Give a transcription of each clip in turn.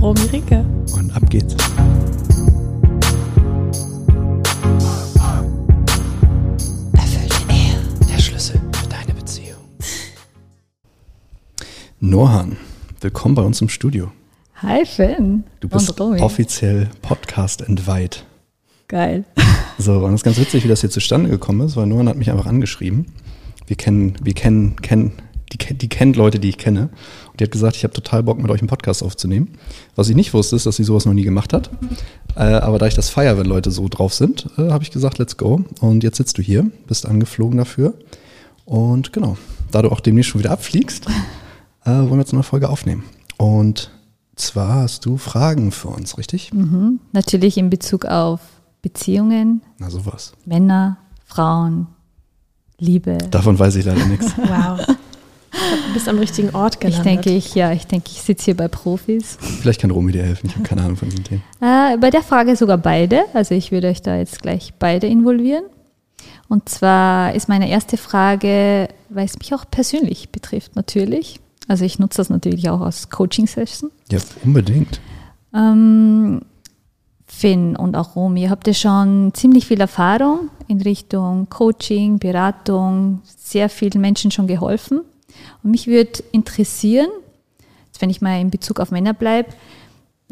Romy Ricke. Und ab geht's. Erfüllte Ehe, der Schlüssel für deine Beziehung. Nohan, willkommen bei uns im Studio. Hi Finn. Du bist offiziell Podcast entweiht. Geil. So, und es ist ganz witzig, wie das hier zustande gekommen ist, weil Nohan hat mich einfach angeschrieben. Wir kennen, wir kennen, kennen, die, die kennt Leute, die ich kenne. Die hat gesagt, ich habe total Bock, mit euch einen Podcast aufzunehmen. Was ich nicht wusste, ist, dass sie sowas noch nie gemacht hat. Äh, aber da ich das feier, wenn Leute so drauf sind, äh, habe ich gesagt, let's go. Und jetzt sitzt du hier, bist angeflogen dafür. Und genau, da du auch demnächst schon wieder abfliegst, äh, wollen wir jetzt eine Folge aufnehmen. Und zwar hast du Fragen für uns, richtig? Mhm. Natürlich in Bezug auf Beziehungen. Na sowas. Männer, Frauen, Liebe. Davon weiß ich leider nichts. Wow. Du bist am richtigen Ort gelandet. Ich denke, ich, ja, ich denke, ich sitze hier bei Profis. Vielleicht kann Romy dir helfen. Ich habe keine Ahnung von diesen Themen. Äh, bei der Frage sogar beide. Also ich würde euch da jetzt gleich beide involvieren. Und zwar ist meine erste Frage, weil es mich auch persönlich betrifft, natürlich. Also ich nutze das natürlich auch als Coaching-Session. Ja, unbedingt. Ähm, Finn und auch Romy, habt ihr schon ziemlich viel Erfahrung in Richtung Coaching, Beratung, sehr vielen Menschen schon geholfen. Und mich würde interessieren, jetzt wenn ich mal in Bezug auf Männer bleibe,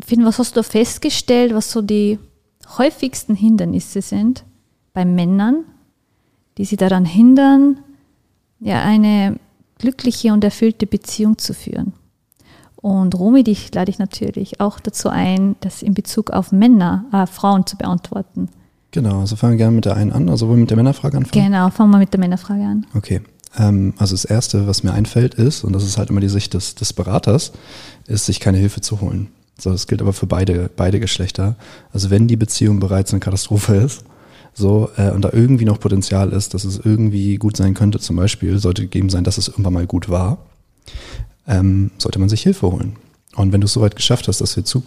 Finn, was hast du festgestellt, was so die häufigsten Hindernisse sind bei Männern, die sie daran hindern, ja, eine glückliche und erfüllte Beziehung zu führen? Und Romy, dich lade ich natürlich auch dazu ein, das in Bezug auf Männer, äh, Frauen zu beantworten. Genau, also fangen wir gerne mit der einen an, also wollen wir mit der Männerfrage anfangen? Genau, fangen wir mit der Männerfrage an. Okay, ähm, also das Erste, was mir einfällt, ist, und das ist halt immer die Sicht des, des Beraters, ist, sich keine Hilfe zu holen. So, das gilt aber für beide, beide Geschlechter. Also wenn die Beziehung bereits eine Katastrophe ist, so, äh, und da irgendwie noch Potenzial ist, dass es irgendwie gut sein könnte, zum Beispiel sollte gegeben sein, dass es irgendwann mal gut war, ähm, sollte man sich Hilfe holen. Und wenn du es soweit geschafft hast, dass du zu,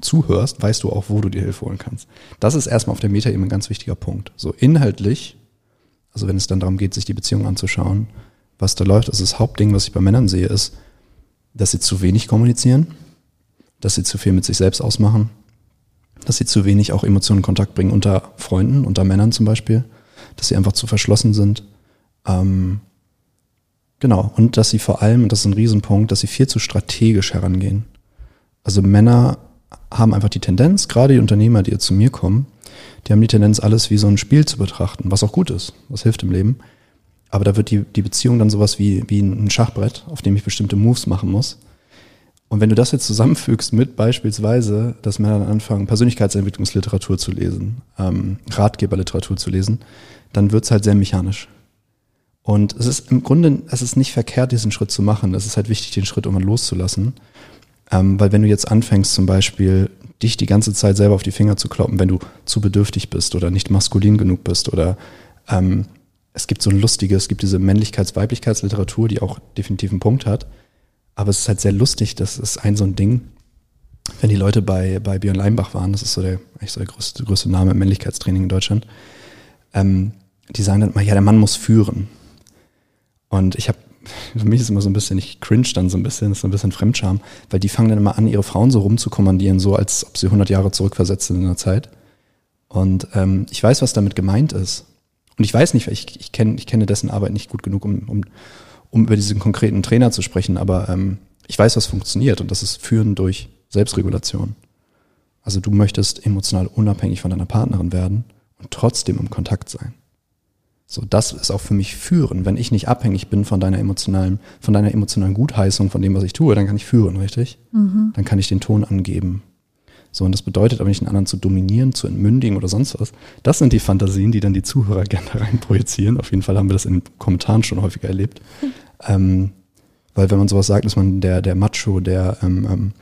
zuhörst, weißt du auch, wo du dir Hilfe holen kannst. Das ist erstmal auf der Meta-Ebene ein ganz wichtiger Punkt. So inhaltlich also wenn es dann darum geht, sich die Beziehung anzuschauen, was da läuft, also das Hauptding, was ich bei Männern sehe, ist, dass sie zu wenig kommunizieren, dass sie zu viel mit sich selbst ausmachen, dass sie zu wenig auch Emotionen in Kontakt bringen unter Freunden, unter Männern zum Beispiel, dass sie einfach zu verschlossen sind. Ähm, genau, und dass sie vor allem, und das ist ein Riesenpunkt, dass sie viel zu strategisch herangehen. Also Männer haben einfach die Tendenz, gerade die Unternehmer, die zu mir kommen, die haben die Tendenz, alles wie so ein Spiel zu betrachten, was auch gut ist, was hilft im Leben. Aber da wird die, die Beziehung dann sowas wie, wie ein Schachbrett, auf dem ich bestimmte Moves machen muss. Und wenn du das jetzt zusammenfügst mit beispielsweise, dass Männer dann anfangen, Persönlichkeitsentwicklungsliteratur zu lesen, ähm, Ratgeberliteratur zu lesen, dann wird's halt sehr mechanisch. Und es ist im Grunde, es ist nicht verkehrt, diesen Schritt zu machen. Es ist halt wichtig, den Schritt irgendwann loszulassen. Ähm, weil wenn du jetzt anfängst, zum Beispiel dich die ganze Zeit selber auf die Finger zu kloppen, wenn du zu bedürftig bist oder nicht maskulin genug bist oder ähm, es gibt so ein lustiges, es gibt diese Männlichkeits-Weiblichkeitsliteratur, die auch definitiv einen Punkt hat, aber es ist halt sehr lustig, das ist ein so ein Ding, wenn die Leute bei, bei Björn Leimbach waren, das ist so der, eigentlich so der größte, größte Name im Männlichkeitstraining in Deutschland, ähm, die sagen dann mal, ja, der Mann muss führen. Und ich habe für mich ist immer so ein bisschen, ich cringe dann so ein bisschen, ist so ein bisschen Fremdscham, weil die fangen dann immer an, ihre Frauen so rumzukommandieren, so als ob sie 100 Jahre zurückversetzt sind in der Zeit. Und ähm, ich weiß, was damit gemeint ist. Und ich weiß nicht, ich, ich, kenn, ich kenne dessen Arbeit nicht gut genug, um, um, um über diesen konkreten Trainer zu sprechen, aber ähm, ich weiß, was funktioniert und das ist Führen durch Selbstregulation. Also du möchtest emotional unabhängig von deiner Partnerin werden und trotzdem im Kontakt sein. So, das ist auch für mich führen. Wenn ich nicht abhängig bin von deiner emotionalen, von deiner emotionalen Gutheißung, von dem, was ich tue, dann kann ich führen, richtig? Mhm. Dann kann ich den Ton angeben. So, und das bedeutet aber nicht, einen anderen zu dominieren, zu entmündigen oder sonst was. Das sind die Fantasien, die dann die Zuhörer gerne reinprojizieren. Auf jeden Fall haben wir das in den Kommentaren schon häufiger erlebt. Mhm. Ähm, weil wenn man sowas sagt, ist man der, der Macho, der ähm, ähm,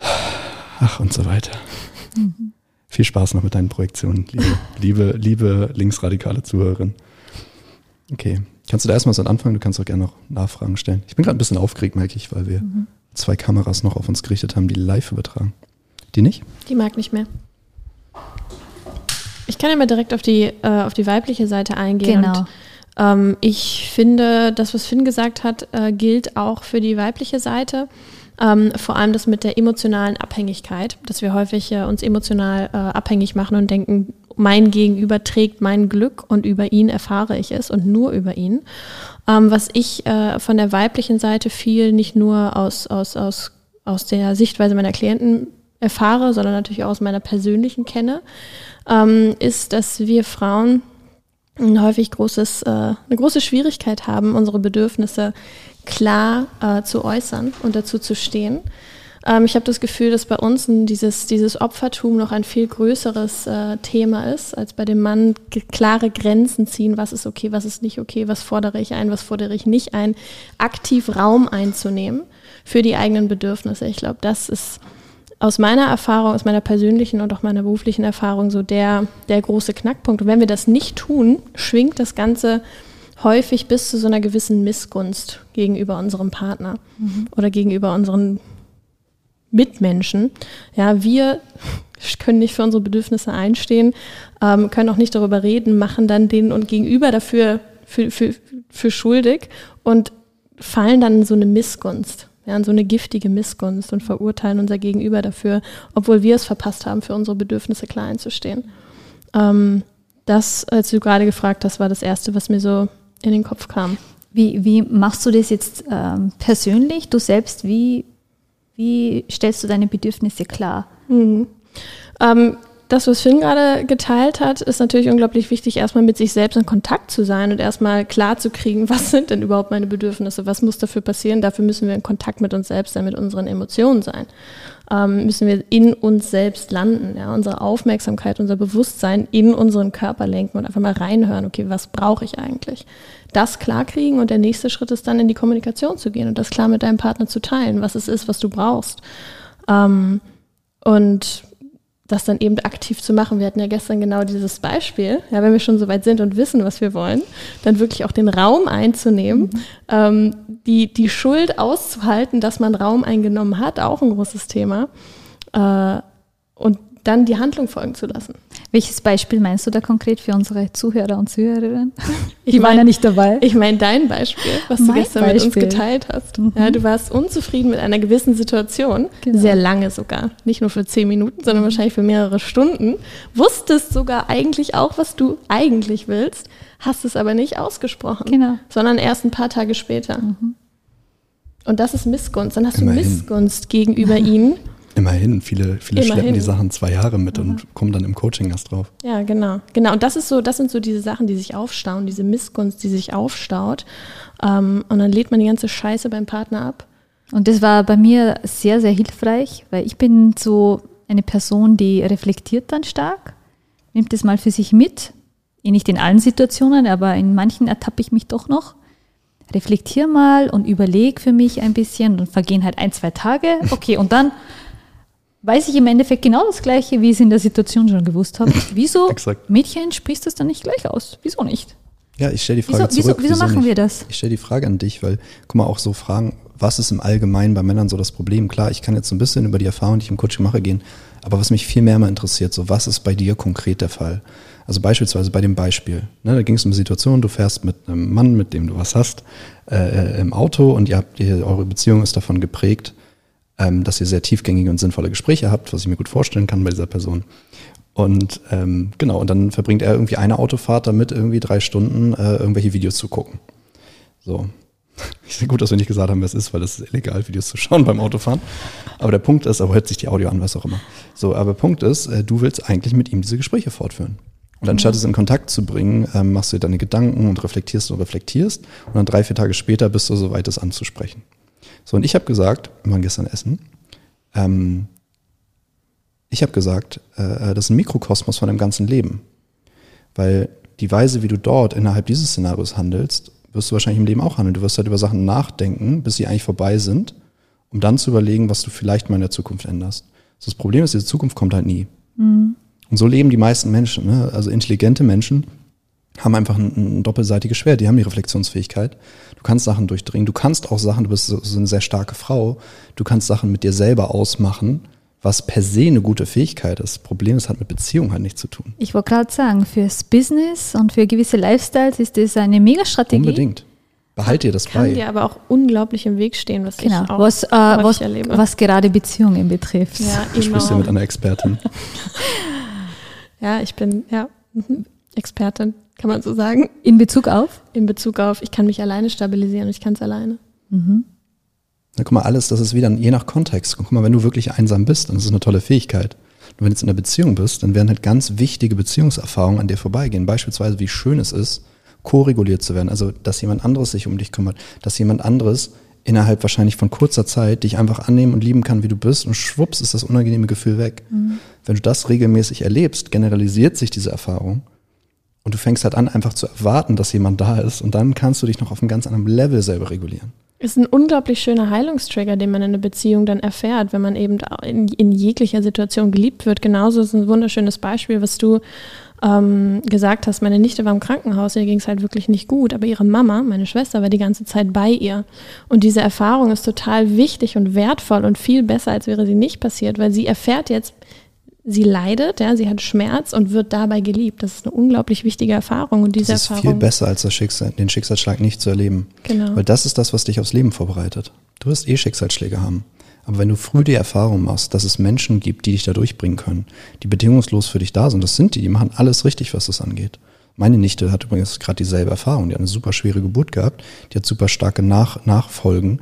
Ach und so weiter. Viel Spaß noch mit deinen Projektionen, liebe, liebe, liebe linksradikale Zuhörerin. Okay, kannst du da erstmal so anfangen? Du kannst auch gerne noch Nachfragen stellen. Ich bin gerade ein bisschen aufgeregt, merke ich, weil wir zwei Kameras noch auf uns gerichtet haben, die live übertragen. Die nicht? Die mag nicht mehr. Ich kann ja mal direkt auf die, äh, auf die weibliche Seite eingehen. Genau. Und, ähm, ich finde, das, was Finn gesagt hat, äh, gilt auch für die weibliche Seite. Ähm, vor allem das mit der emotionalen Abhängigkeit, dass wir häufig äh, uns emotional äh, abhängig machen und denken, mein Gegenüber trägt mein Glück und über ihn erfahre ich es und nur über ihn. Ähm, was ich äh, von der weiblichen Seite viel nicht nur aus, aus, aus, aus der Sichtweise meiner Klienten erfahre, sondern natürlich auch aus meiner persönlichen kenne, ähm, ist, dass wir Frauen häufig großes, äh, eine große Schwierigkeit haben, unsere Bedürfnisse klar äh, zu äußern und dazu zu stehen. Ähm, ich habe das Gefühl, dass bei uns dieses, dieses Opfertum noch ein viel größeres äh, Thema ist, als bei dem Mann klare Grenzen ziehen, was ist okay, was ist nicht okay, was fordere ich ein, was fordere ich nicht ein, aktiv Raum einzunehmen für die eigenen Bedürfnisse. Ich glaube, das ist aus meiner Erfahrung, aus meiner persönlichen und auch meiner beruflichen Erfahrung so der, der große Knackpunkt. Und wenn wir das nicht tun, schwingt das Ganze häufig bis zu so einer gewissen Missgunst gegenüber unserem Partner oder gegenüber unseren Mitmenschen. Ja, wir können nicht für unsere Bedürfnisse einstehen, ähm, können auch nicht darüber reden, machen dann den und gegenüber dafür für, für, für schuldig und fallen dann in so eine Missgunst, ja, in so eine giftige Missgunst und verurteilen unser Gegenüber dafür, obwohl wir es verpasst haben, für unsere Bedürfnisse klar einzustehen. Ähm, das, als du gerade gefragt hast, war das Erste, was mir so in den Kopf kam. Wie, wie machst du das jetzt ähm, persönlich? Du selbst, wie, wie stellst du deine Bedürfnisse klar? Mhm. Ähm, das, was Finn gerade geteilt hat, ist natürlich unglaublich wichtig, erstmal mit sich selbst in Kontakt zu sein und erstmal klar zu kriegen, was sind denn überhaupt meine Bedürfnisse, was muss dafür passieren. Dafür müssen wir in Kontakt mit uns selbst sein, mit unseren Emotionen sein. Ähm, müssen wir in uns selbst landen, ja, unsere Aufmerksamkeit, unser Bewusstsein in unseren Körper lenken und einfach mal reinhören, okay, was brauche ich eigentlich? Das klar kriegen und der nächste Schritt ist dann in die Kommunikation zu gehen und das klar mit deinem Partner zu teilen, was es ist, was du brauchst. Ähm, und das dann eben aktiv zu machen. Wir hatten ja gestern genau dieses Beispiel. Ja, wenn wir schon so weit sind und wissen, was wir wollen, dann wirklich auch den Raum einzunehmen, ähm, die, die Schuld auszuhalten, dass man Raum eingenommen hat, auch ein großes Thema. Äh, und dann die Handlung folgen zu lassen. Welches Beispiel meinst du da konkret für unsere Zuhörer und Zuhörerinnen? Ich Die waren mein- ja nicht dabei. Ich meine dein Beispiel, was du Mein gestern mit uns Beispiel. geteilt hast. Mhm. Ja, du warst unzufrieden mit einer gewissen Situation, Genau. sehr lange sogar, nicht nur für zehn Minuten, sondern wahrscheinlich für mehrere Stunden. Wusstest sogar eigentlich auch, was du eigentlich willst, hast es aber nicht ausgesprochen, Genau. Mhm. sondern erst ein paar Tage später. Und das ist Missgunst. Dann hast Immerhin. du Missgunst gegenüber ihnen. Immerhin, viele, viele schleppen Immerhin. die Sachen zwei Jahre mit und kommen dann im Coaching erst drauf. Ja, genau. Genau. Und das ist so, das sind so diese Sachen, die sich aufstauen, diese Missgunst, die sich aufstaut. Ähm, und dann lädt man die ganze Scheiße beim Partner ab. Und das war bei mir sehr, sehr hilfreich, weil ich bin so eine Person, die reflektiert dann stark, nimmt das mal für sich mit. Eh Nicht in allen Situationen, aber in manchen ertappe ich mich doch noch. Reflektier mal und überleg für mich ein bisschen und vergehen halt ein, zwei Tage. Okay, und dann weiß ich im Endeffekt genau das Gleiche, wie ich es in der Situation schon gewusst habe. Wieso. Mädchen, sprichst du es dann nicht gleich aus? Wieso nicht? Ja, ich stelle die Wieso, Frage wieso, zurück. wieso machen nicht? wir das? Ich stelle die Frage an dich, weil, guck mal, auch so Fragen, was ist im Allgemeinen bei Männern so das Problem? Klar, ich kann jetzt so ein bisschen über die Erfahrung, die ich im Coaching mache, gehen, aber was mich viel mehr mal interessiert, so was ist bei dir konkret der Fall? Also beispielsweise bei dem Beispiel, ne, da ging es um eine Situation, du fährst mit einem Mann, mit dem du was hast, äh, im Auto und ihr habt, ihr, eure Beziehung ist davon geprägt, ähm, dass ihr sehr tiefgängige und sinnvolle Gespräche habt, was ich mir gut vorstellen kann bei dieser Person. Und ähm, genau, und dann verbringt er irgendwie eine Autofahrt damit, irgendwie drei Stunden äh, irgendwelche Videos zu gucken. So. Ich finde gut, dass wir nicht gesagt haben, wer es ist, weil es ist illegal, Videos zu schauen beim Autofahren. Aber der Punkt ist, aber hört sich die Audio an, was auch immer. So, aber Punkt ist, äh, du willst eigentlich mit ihm diese Gespräche fortführen. Und anstatt es in Kontakt zu bringen, ähm, machst du dir deine Gedanken und reflektierst und reflektierst. Und dann drei, vier Tage später bist du soweit, es anzusprechen. So, und ich habe gesagt, wir waren gestern essen, ähm, ich habe gesagt, äh, das ist ein Mikrokosmos von dem ganzen Leben. Weil die Weise, wie du dort innerhalb dieses Szenarios handelst, wirst du wahrscheinlich im Leben auch handeln. Du wirst halt über Sachen nachdenken, bis sie eigentlich vorbei sind, um dann zu überlegen, was du vielleicht mal in der Zukunft änderst. So, das Problem ist, diese Zukunft kommt halt nie. Mhm. Und so leben die meisten Menschen. Ne? Also intelligente Menschen haben einfach ein, ein doppelseitiges Schwert. Die haben die Reflexionsfähigkeit. Du kannst Sachen durchdringen. Du kannst auch Sachen, du bist so, so eine sehr starke Frau. Du kannst Sachen mit dir selber ausmachen, was per se eine gute Fähigkeit ist. Problem ist, hat mit Beziehung halt nichts zu tun. Ich wollte gerade sagen, fürs Business und für gewisse Lifestyles ist das eine Mega-Strategie. Unbedingt. Behalte dir das Kann bei. dir aber auch unglaublich im Weg stehen, was Genau, ich auch was, äh, was, erlebe. was gerade Beziehungen betrifft. ja, Du sprichst ja mit einer Expertin. ja, ich bin ja mhm, Expertin, kann man so sagen, In Bezug auf? in Bezug auf, ich kann mich alleine stabilisieren ich kann es alleine. Na, guck mal, alles, das ist wieder je nach Kontext. Guck mal, wenn du wirklich einsam bist, dann ist es eine tolle Fähigkeit. Und wenn du jetzt in einer Beziehung bist, dann werden halt ganz wichtige Beziehungserfahrungen an dir vorbeigehen. Beispielsweise, wie schön es ist, ko-reguliert zu werden. Also, dass jemand anderes sich um dich kümmert, dass jemand anderes innerhalb wahrscheinlich von kurzer Zeit dich einfach annehmen und lieben kann, wie du bist und schwupps ist das unangenehme Gefühl weg. Wenn du das regelmäßig erlebst, generalisiert sich diese Erfahrung und du fängst halt an, einfach zu erwarten, dass jemand da ist und dann kannst du dich noch auf einem ganz anderen Level selber regulieren. Ist ein unglaublich schöner Heilungstrigger, den man in einer Beziehung dann erfährt, wenn man eben in, in jeglicher Situation geliebt wird. Genauso ist ein wunderschönes Beispiel, was du ähm, gesagt hast. Meine Nichte war im Krankenhaus, ihr ging es halt wirklich nicht gut, aber ihre Mama, meine Schwester, war die ganze Zeit bei ihr. Und diese Erfahrung ist total wichtig und wertvoll und viel besser, als wäre sie nicht passiert, weil sie erfährt jetzt, sie leidet, ja, sie hat Schmerz und wird dabei geliebt. Das ist eine unglaublich wichtige Erfahrung. Und diese Das ist Erfahrung. viel besser, als das Schicksal, den Schicksalsschlag nicht zu erleben. Genau. Weil das ist das, was dich aufs Leben vorbereitet. Du wirst eh Schicksalsschläge haben. Aber wenn du früh die Erfahrung machst, dass es Menschen gibt, die dich da durchbringen können, die bedingungslos für dich da sind, das sind die, die machen alles richtig, was das angeht. Meine Nichte hat übrigens gerade dieselbe Erfahrung. Die hat eine super schwere Geburt gehabt, die hat super starke Nach Nachfolgen.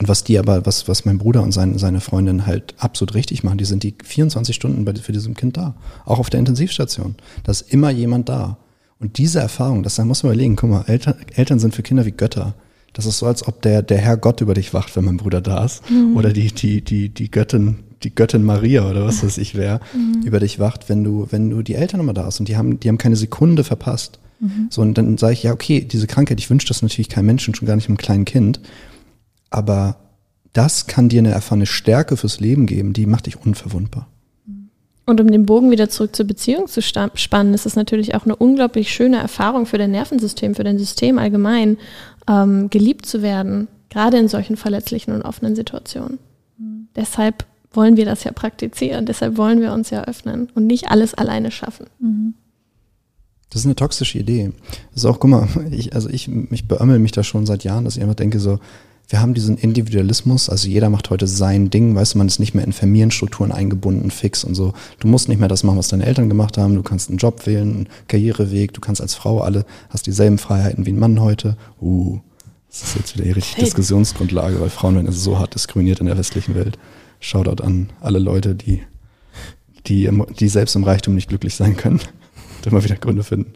Und was die aber, was, was mein Bruder und sein, seine Freundin halt absolut richtig machen, die sind die 24 Stunden bei, für diesem Kind da. Auch auf der Intensivstation. Da ist immer jemand da. Und diese Erfahrung, das da muss man überlegen, guck mal, Eltern, Eltern sind für Kinder wie Götter. Das ist so, als ob der, der Herr Gott über dich wacht, wenn mein Bruder da ist. Oder die, die, die, die Göttin, die Göttin Maria oder was weiß ich wer, über dich wacht, wenn du, wenn du die Eltern immer da hast und die haben, die haben keine Sekunde verpasst. So, und dann sage ich, ja, okay, diese Krankheit, ich wünsche das natürlich keinem Menschen, schon gar nicht einem kleinen Kind. Aber das kann dir eine erfahrene Stärke fürs Leben geben, die macht dich unverwundbar. Und um den Bogen wieder zurück zur Beziehung zu spannen, ist es natürlich auch eine unglaublich schöne Erfahrung für dein Nervensystem, für dein System allgemein, ähm, geliebt zu werden, gerade in solchen verletzlichen und offenen Situationen. Deshalb wollen wir das ja praktizieren, deshalb wollen wir uns ja öffnen und nicht alles alleine schaffen. Das ist eine toxische Idee. Das ist auch, guck mal, ich, also ich, ich beömmel mich da schon seit Jahren, dass ich einfach denke so, wir haben diesen Individualismus, also jeder macht heute sein Ding, weißt du, man ist nicht mehr in Familienstrukturen eingebunden, fix und so. Du musst nicht mehr das machen, was deine Eltern gemacht haben, du kannst einen Job wählen, einen Karriereweg, du kannst als Frau alle, hast dieselben Freiheiten wie ein Mann heute. Uh, das ist jetzt wieder die richtige Hey. Diskussionsgrundlage, weil Frauen werden so hart diskriminiert in der westlichen Welt. Shoutout an alle Leute, die, die, die selbst im Reichtum nicht glücklich sein können. Und immer wieder Gründe finden.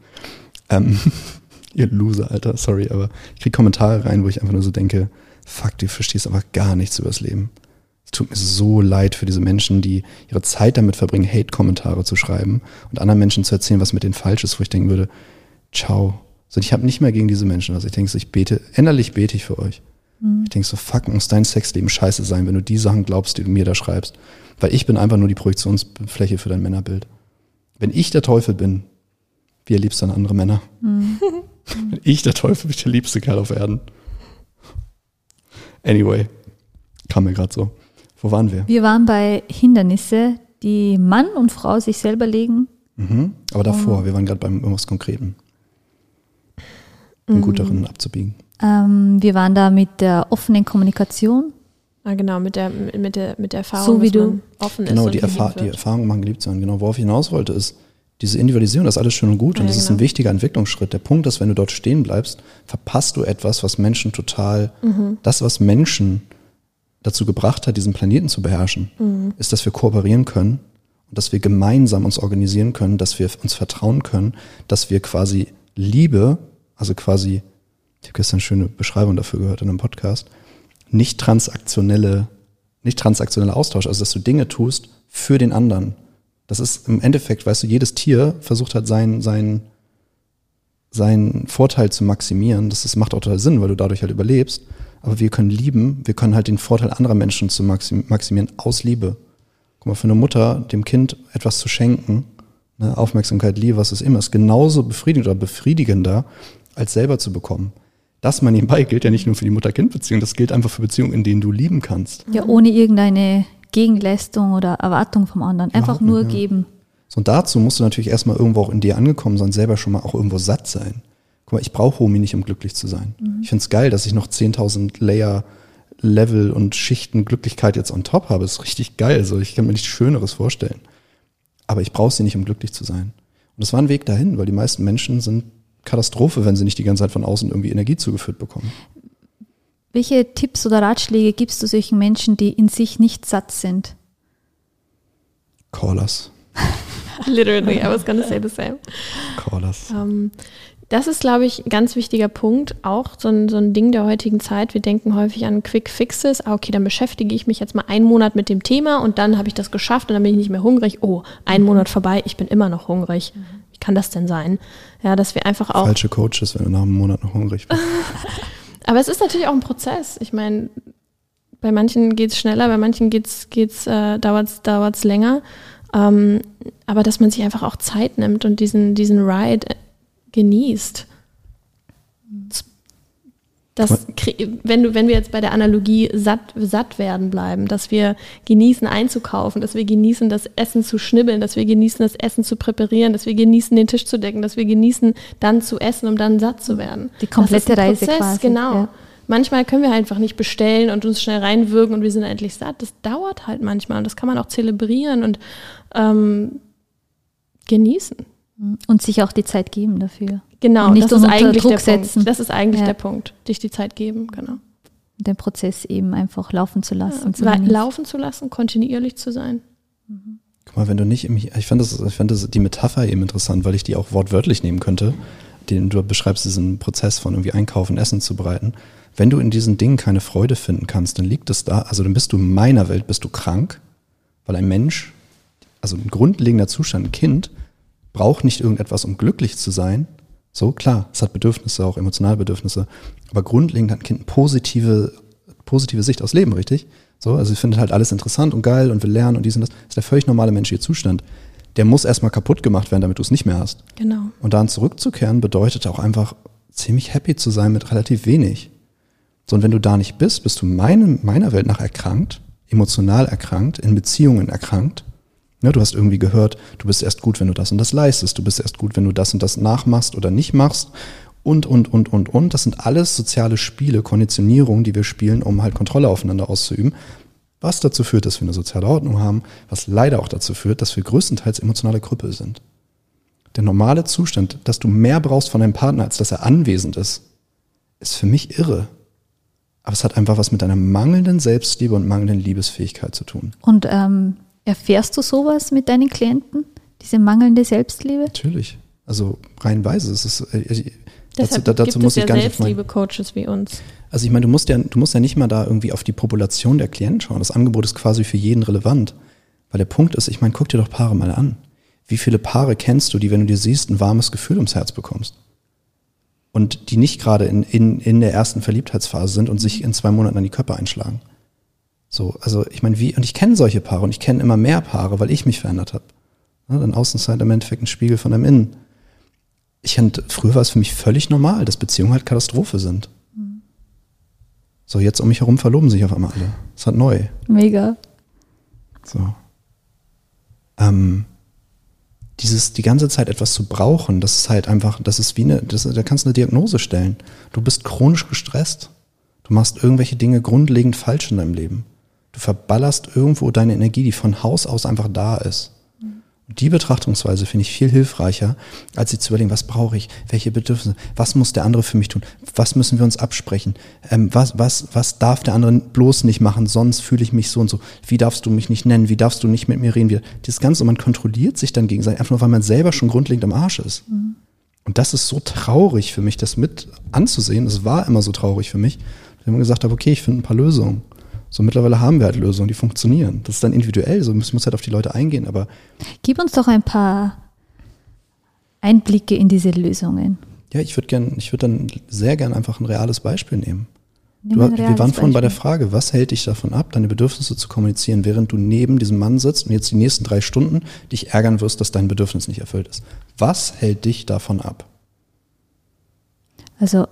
Ähm, ihr Loser, Alter, sorry, aber ich krieg Kommentare rein, wo ich einfach nur so denke, fuck, du verstehst aber gar nichts übers Leben. Es tut mir so leid für diese Menschen, die ihre Zeit damit verbringen, Hate-Kommentare zu schreiben und anderen Menschen zu erzählen, was mit denen falsch ist, wo ich denken würde, ciao. So, ich habe nicht mehr gegen diese Menschen. Also ich denke, so, ich bete, innerlich bete ich für euch. Ich denke so, fuck, muss dein Sexleben scheiße sein, wenn du die Sachen glaubst, die du mir da schreibst. Weil ich bin einfach nur die Projektionsfläche für dein Männerbild. Wenn ich der Teufel bin, wie erliebst du dann andere Männer? Wenn ich der Teufel bin, der liebste Kerl auf Erden. Anyway, kam mir gerade so. Wo waren wir? Wir waren bei Hindernisse, die Mann und Frau sich selber legen. Mhm. Aber davor, wir waren gerade beim irgendwas Konkreten. Bin gut darin abzubiegen. Ähm, wir waren da mit der offenen Kommunikation. Ah, genau, mit der, mit der, mit der Erfahrung, So wie dass du- man offen Genau, ist. und die, Erfa die. Erfahrung machen geliebt sein. Genau, worauf ich hinaus wollte, ist, diese Individualisierung, das ist alles schön und gut Ja, und das ist ein genau. wichtiger Entwicklungsschritt. Der Punkt ist, wenn du dort stehen bleibst, verpasst du etwas, was Menschen total, Mhm. das, was Menschen dazu gebracht hat, diesen Planeten zu beherrschen, Mhm. ist, dass wir kooperieren können und dass wir gemeinsam uns organisieren können, dass wir uns vertrauen können, dass wir quasi Liebe, also quasi, ich habe gestern eine schöne Beschreibung dafür gehört in einem Podcast, nicht transaktionelle, nicht transaktioneller Austausch, also dass du Dinge tust für den anderen. Das ist im Endeffekt, weißt du, jedes Tier versucht halt seinen, seinen, seinen Vorteil zu maximieren. Das ist, macht auch total Sinn, weil du dadurch halt überlebst. Aber wir können lieben, wir können halt den Vorteil anderer Menschen zu maxim, maximieren aus Liebe. Guck mal, für eine Mutter, dem Kind etwas zu schenken, ne, Aufmerksamkeit, Liebe, was es immer ist, genauso befriedigend oder befriedigender, als selber zu bekommen. Das man nebenbei gilt ja nicht nur für die Mutter-Kind-Beziehung, das gilt einfach für Beziehungen, in denen du lieben kannst. Ja, ohne irgendeine Gegenleistung oder Erwartung vom anderen. Einfach Überhaupt nur nicht, ja. geben. So, und dazu musst du natürlich erstmal irgendwo auch in dir angekommen sein, selber schon mal auch irgendwo satt sein. Guck mal, ich brauche Homie nicht, um glücklich zu sein. Ich find's geil, dass ich noch 10.000 Layer, Level und Schichten Glücklichkeit jetzt on top habe. Das ist richtig geil. So, ich kann mir nichts Schöneres vorstellen. Aber ich brauche sie nicht, um glücklich zu sein. Und es war ein Weg dahin, weil die meisten Menschen sind Katastrophe, wenn sie nicht die ganze Zeit von außen irgendwie Energie zugeführt bekommen. Welche Tipps oder Ratschläge gibst du solchen Menschen, die in sich nicht satt sind? Callers. Literally, I was gonna say the same. Callers. Ähm, das ist, glaube ich, ein ganz wichtiger Punkt, auch so ein, so ein Ding der heutigen Zeit. Wir denken häufig an Quick Fixes. Ah, okay, dann beschäftige ich mich jetzt mal einen Monat mit dem Thema und dann habe ich das geschafft und dann bin ich nicht mehr hungrig. Oh, ein Monat vorbei, ich bin immer noch hungrig. Wie kann das denn sein? Ja, dass wir einfach auch. Falsche Coaches, wenn du nach einem Monat noch hungrig bist. Aber es ist natürlich auch ein Prozess. Ich meine, bei manchen geht es schneller, bei manchen geht's, geht's, äh, dauert es länger. Ähm, aber dass man sich einfach auch Zeit nimmt und diesen, diesen Ride äh, genießt. Das, krie- wenn, du, wenn wir jetzt bei der Analogie satt, satt werden bleiben, dass wir genießen einzukaufen, dass wir genießen das Essen zu schnibbeln, dass wir genießen das Essen zu präparieren, dass wir genießen den Tisch zu decken, dass wir genießen dann zu essen, um dann satt zu werden. Die komplette das ist ein Reise Prozess, quasi, Genau. ja. Manchmal können wir einfach nicht bestellen und uns schnell reinwirken und wir sind endlich satt. Das dauert halt manchmal und das kann man auch zelebrieren und ähm, genießen. Und sich auch die Zeit geben dafür. Genau, Und nicht das ist unter eigentlich Druck der setzen. Punkt. Das ist eigentlich Ja. der Punkt. Dich die Zeit geben, genau. Den Prozess eben einfach laufen zu lassen. genießen. laufen zu lassen, kontinuierlich zu sein. Guck mal, wenn du nicht im, ich fand das, ich fand das, die Metapher eben interessant, weil ich die auch wortwörtlich nehmen könnte. Den, du beschreibst diesen Prozess von irgendwie einkaufen, Essen zu bereiten. Wenn du in diesen Dingen keine Freude finden kannst, dann liegt es da, also dann bist du in meiner Welt, bist du krank, weil ein Mensch, also ein grundlegender Zustand, ein Kind, braucht nicht irgendetwas, um glücklich zu sein. So, klar, es hat Bedürfnisse, auch emotionale Bedürfnisse, aber grundlegend hat ein Kind eine positive, positive Sicht aufs Leben, richtig? So, also ich finde halt alles interessant und geil und will lernen und dies und das. Das ist der völlig normale menschliche Zustand. Der muss erstmal kaputt gemacht werden, damit du es nicht mehr hast. Genau. Und daran zurückzukehren bedeutet auch einfach ziemlich happy zu sein mit relativ wenig. So, und wenn du da nicht bist, bist du meine, meiner Welt nach erkrankt, emotional erkrankt, in Beziehungen erkrankt. Ne, du hast irgendwie gehört, du bist erst gut, wenn du das und das leistest, du bist erst gut, wenn du das und das nachmachst oder nicht machst und, und, und, und, und. Das sind alles soziale Spiele, Konditionierungen, die wir spielen, um halt Kontrolle aufeinander auszuüben. Was dazu führt, dass wir eine soziale Ordnung haben, was leider auch dazu führt, dass wir größtenteils emotionale Krüppel sind. Der normale Zustand, dass du mehr brauchst von deinem Partner, als dass er anwesend ist, ist für mich irre. Aber es hat einfach was mit deiner mangelnden Selbstliebe und mangelnden Liebesfähigkeit zu tun. Und ähm, erfährst du sowas mit deinen Klienten? Diese mangelnde Selbstliebe? Natürlich. Also reinweise. Es ist, äh, dazu, Deshalb da, dazu gibt muss es ich ja gar Selbstliebe-Coaches wie uns. Also ich meine, du musst ja, du musst ja nicht mal da irgendwie auf die Population der Klienten schauen. Das Angebot ist quasi für jeden relevant. Weil der Punkt ist, ich meine, guck dir doch Paare mal an. Wie viele Paare kennst du, die, wenn du dir siehst, ein warmes Gefühl ums Herz bekommst? Und die nicht gerade in, in, in der ersten Verliebtheitsphase sind und sich in zwei Monaten an die Köpfe einschlagen. So, also ich meine, wie, und ich kenne solche Paare und ich kenne immer mehr Paare, weil ich mich verändert habe. Ja, Außen ist halt im Endeffekt ein Spiegel von deinem Innen. Ich fand, früher war es für mich völlig normal, dass Beziehungen halt Katastrophe sind. So, jetzt um mich herum verloben sich auf einmal alle. Das ist halt neu. Mega. So. Ähm, dieses, die ganze Zeit etwas zu brauchen, das ist halt einfach, das ist wie eine, das, da kannst du eine Diagnose stellen. Du bist chronisch gestresst. Du machst irgendwelche Dinge grundlegend falsch in deinem Leben. Du verballerst irgendwo deine Energie, die von Haus aus einfach da ist. Und die Betrachtungsweise finde ich viel hilfreicher, als sich zu überlegen, was brauche ich, welche Bedürfnisse, was muss der andere für mich tun, was müssen wir uns absprechen, ähm, was, was, was darf der andere bloß nicht machen, sonst fühle ich mich so und so, wie darfst du mich nicht nennen, wie darfst du nicht mit mir reden, wie, das Ganze, und man kontrolliert sich dann gegenseitig, einfach nur, weil man selber schon grundlegend am Arsch ist. Und das ist so traurig für mich, das mit anzusehen, es war immer so traurig für mich, dass ich immer gesagt habe, okay, ich finde ein paar Lösungen. So mittlerweile haben wir halt Lösungen, die funktionieren. Das ist dann individuell, so müssen wir halt auf die Leute eingehen, aber Gib uns doch ein paar Einblicke in diese Lösungen. Ja, ich würde gern, ich würde dann sehr gern einfach ein reales Beispiel nehmen. Du, wir waren vorhin bei der Frage, was hält dich davon ab, deine Bedürfnisse zu kommunizieren, während du neben diesem Mann sitzt und jetzt die nächsten drei Stunden dich ärgern wirst, dass dein Bedürfnis nicht erfüllt ist. Was hält dich davon ab? Also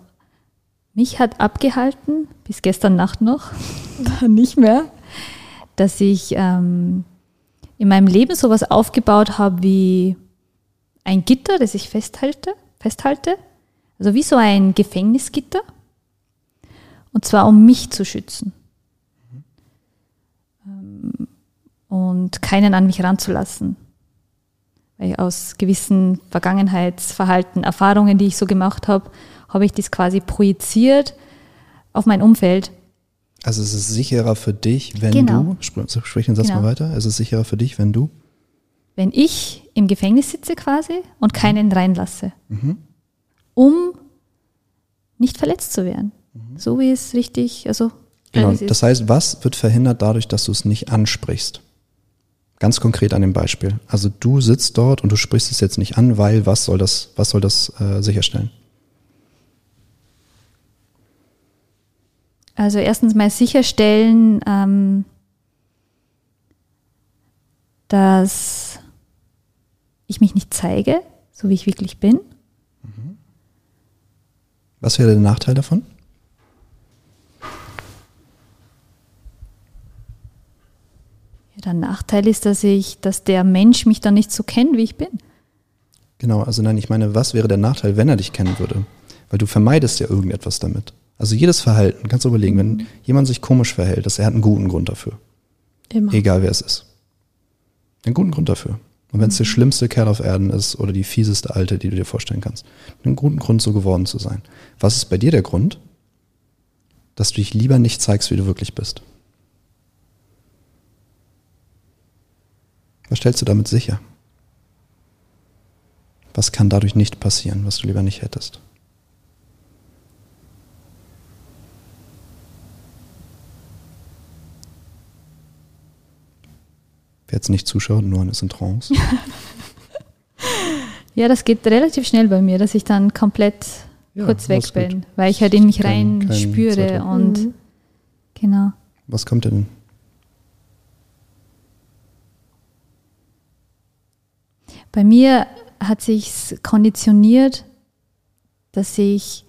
mich hat abgehalten, bis gestern Nacht noch, nicht mehr, dass ich ähm, in meinem Leben sowas aufgebaut habe wie ein Gitter, das ich festhalte, festhalte. Also wie so ein Gefängnisgitter und zwar um mich zu schützen. Ähm, und keinen an mich ranzulassen. Weil aus gewissen Vergangenheitsverhalten, Erfahrungen, die ich so gemacht habe, habe ich das quasi projiziert auf mein Umfeld. Also es ist sicherer für dich, wenn genau. du, sprich den Satz genau. mal weiter, es ist sicherer für dich, wenn du? Wenn ich im Gefängnis sitze quasi und keinen reinlasse, mhm. um nicht verletzt zu werden. Mhm. So wie es richtig, also. Genau, das heißt, was wird verhindert dadurch, dass du es nicht ansprichst? Ganz konkret an dem Beispiel. Also du sitzt dort und du sprichst es jetzt nicht an, weil was soll das, was soll das äh, sicherstellen? Also erstens mal sicherstellen, ähm, dass ich mich nicht zeige, so wie ich wirklich bin. Mhm. Was wäre der Nachteil davon? der Nachteil ist, dass ich, dass der Mensch mich dann nicht so kennt, wie ich bin. Genau, also nein, ich meine, was wäre der Nachteil, wenn er dich kennen würde? Weil du vermeidest ja irgendetwas damit. Also jedes Verhalten, kannst du überlegen, wenn jemand sich komisch verhält, dass er hat einen guten Grund dafür. Immer. Egal wer es ist. Einen guten Grund dafür. Und wenn es der mhm. schlimmste Kerl auf Erden ist oder die fieseste Alte, die du dir vorstellen kannst, einen guten Grund, so geworden zu sein. Was ist bei dir der Grund? Dass du dich lieber nicht zeigst, wie du wirklich bist. Was stellst du damit sicher? Was kann dadurch nicht passieren, was du lieber nicht hättest? Wer jetzt nicht zuschaut, nur ist in Trance. ja, das geht relativ schnell bei mir, dass ich dann komplett ja, kurz weg bin, weil ich halt in mich rein spüre und mhm. genau. Was kommt denn Bei mir hat sich konditioniert, dass ich,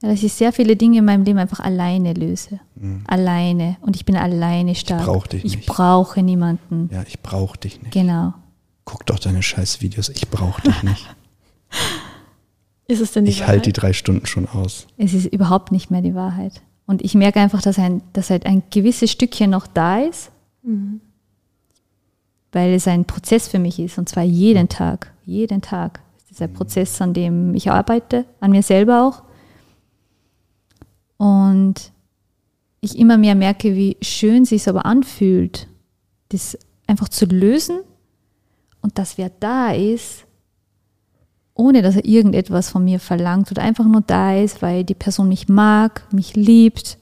dass ich sehr viele Dinge in meinem Leben einfach alleine löse. Mhm. Alleine. Und ich bin alleine stark. Ich brauche dich nicht. Ich brauche niemanden. Ja, ich brauche dich nicht. Genau. Guck doch deine scheiß Videos. Ich brauche dich nicht. ist es denn die Ich halte die drei Stunden schon aus. Es ist überhaupt nicht mehr die Wahrheit. Und ich merke einfach, dass, ein, dass halt ein gewisses Stückchen noch da ist. Mhm weil es ein Prozess für mich ist und zwar jeden Tag, jeden Tag. Es ist ein Prozess, an dem ich arbeite, an mir selber auch. Und ich immer mehr merke, wie schön sich aber anfühlt, das einfach zu lösen und dass wer da ist, ohne dass er irgendetwas von mir verlangt oder einfach nur da ist, weil die Person mich mag, mich liebt.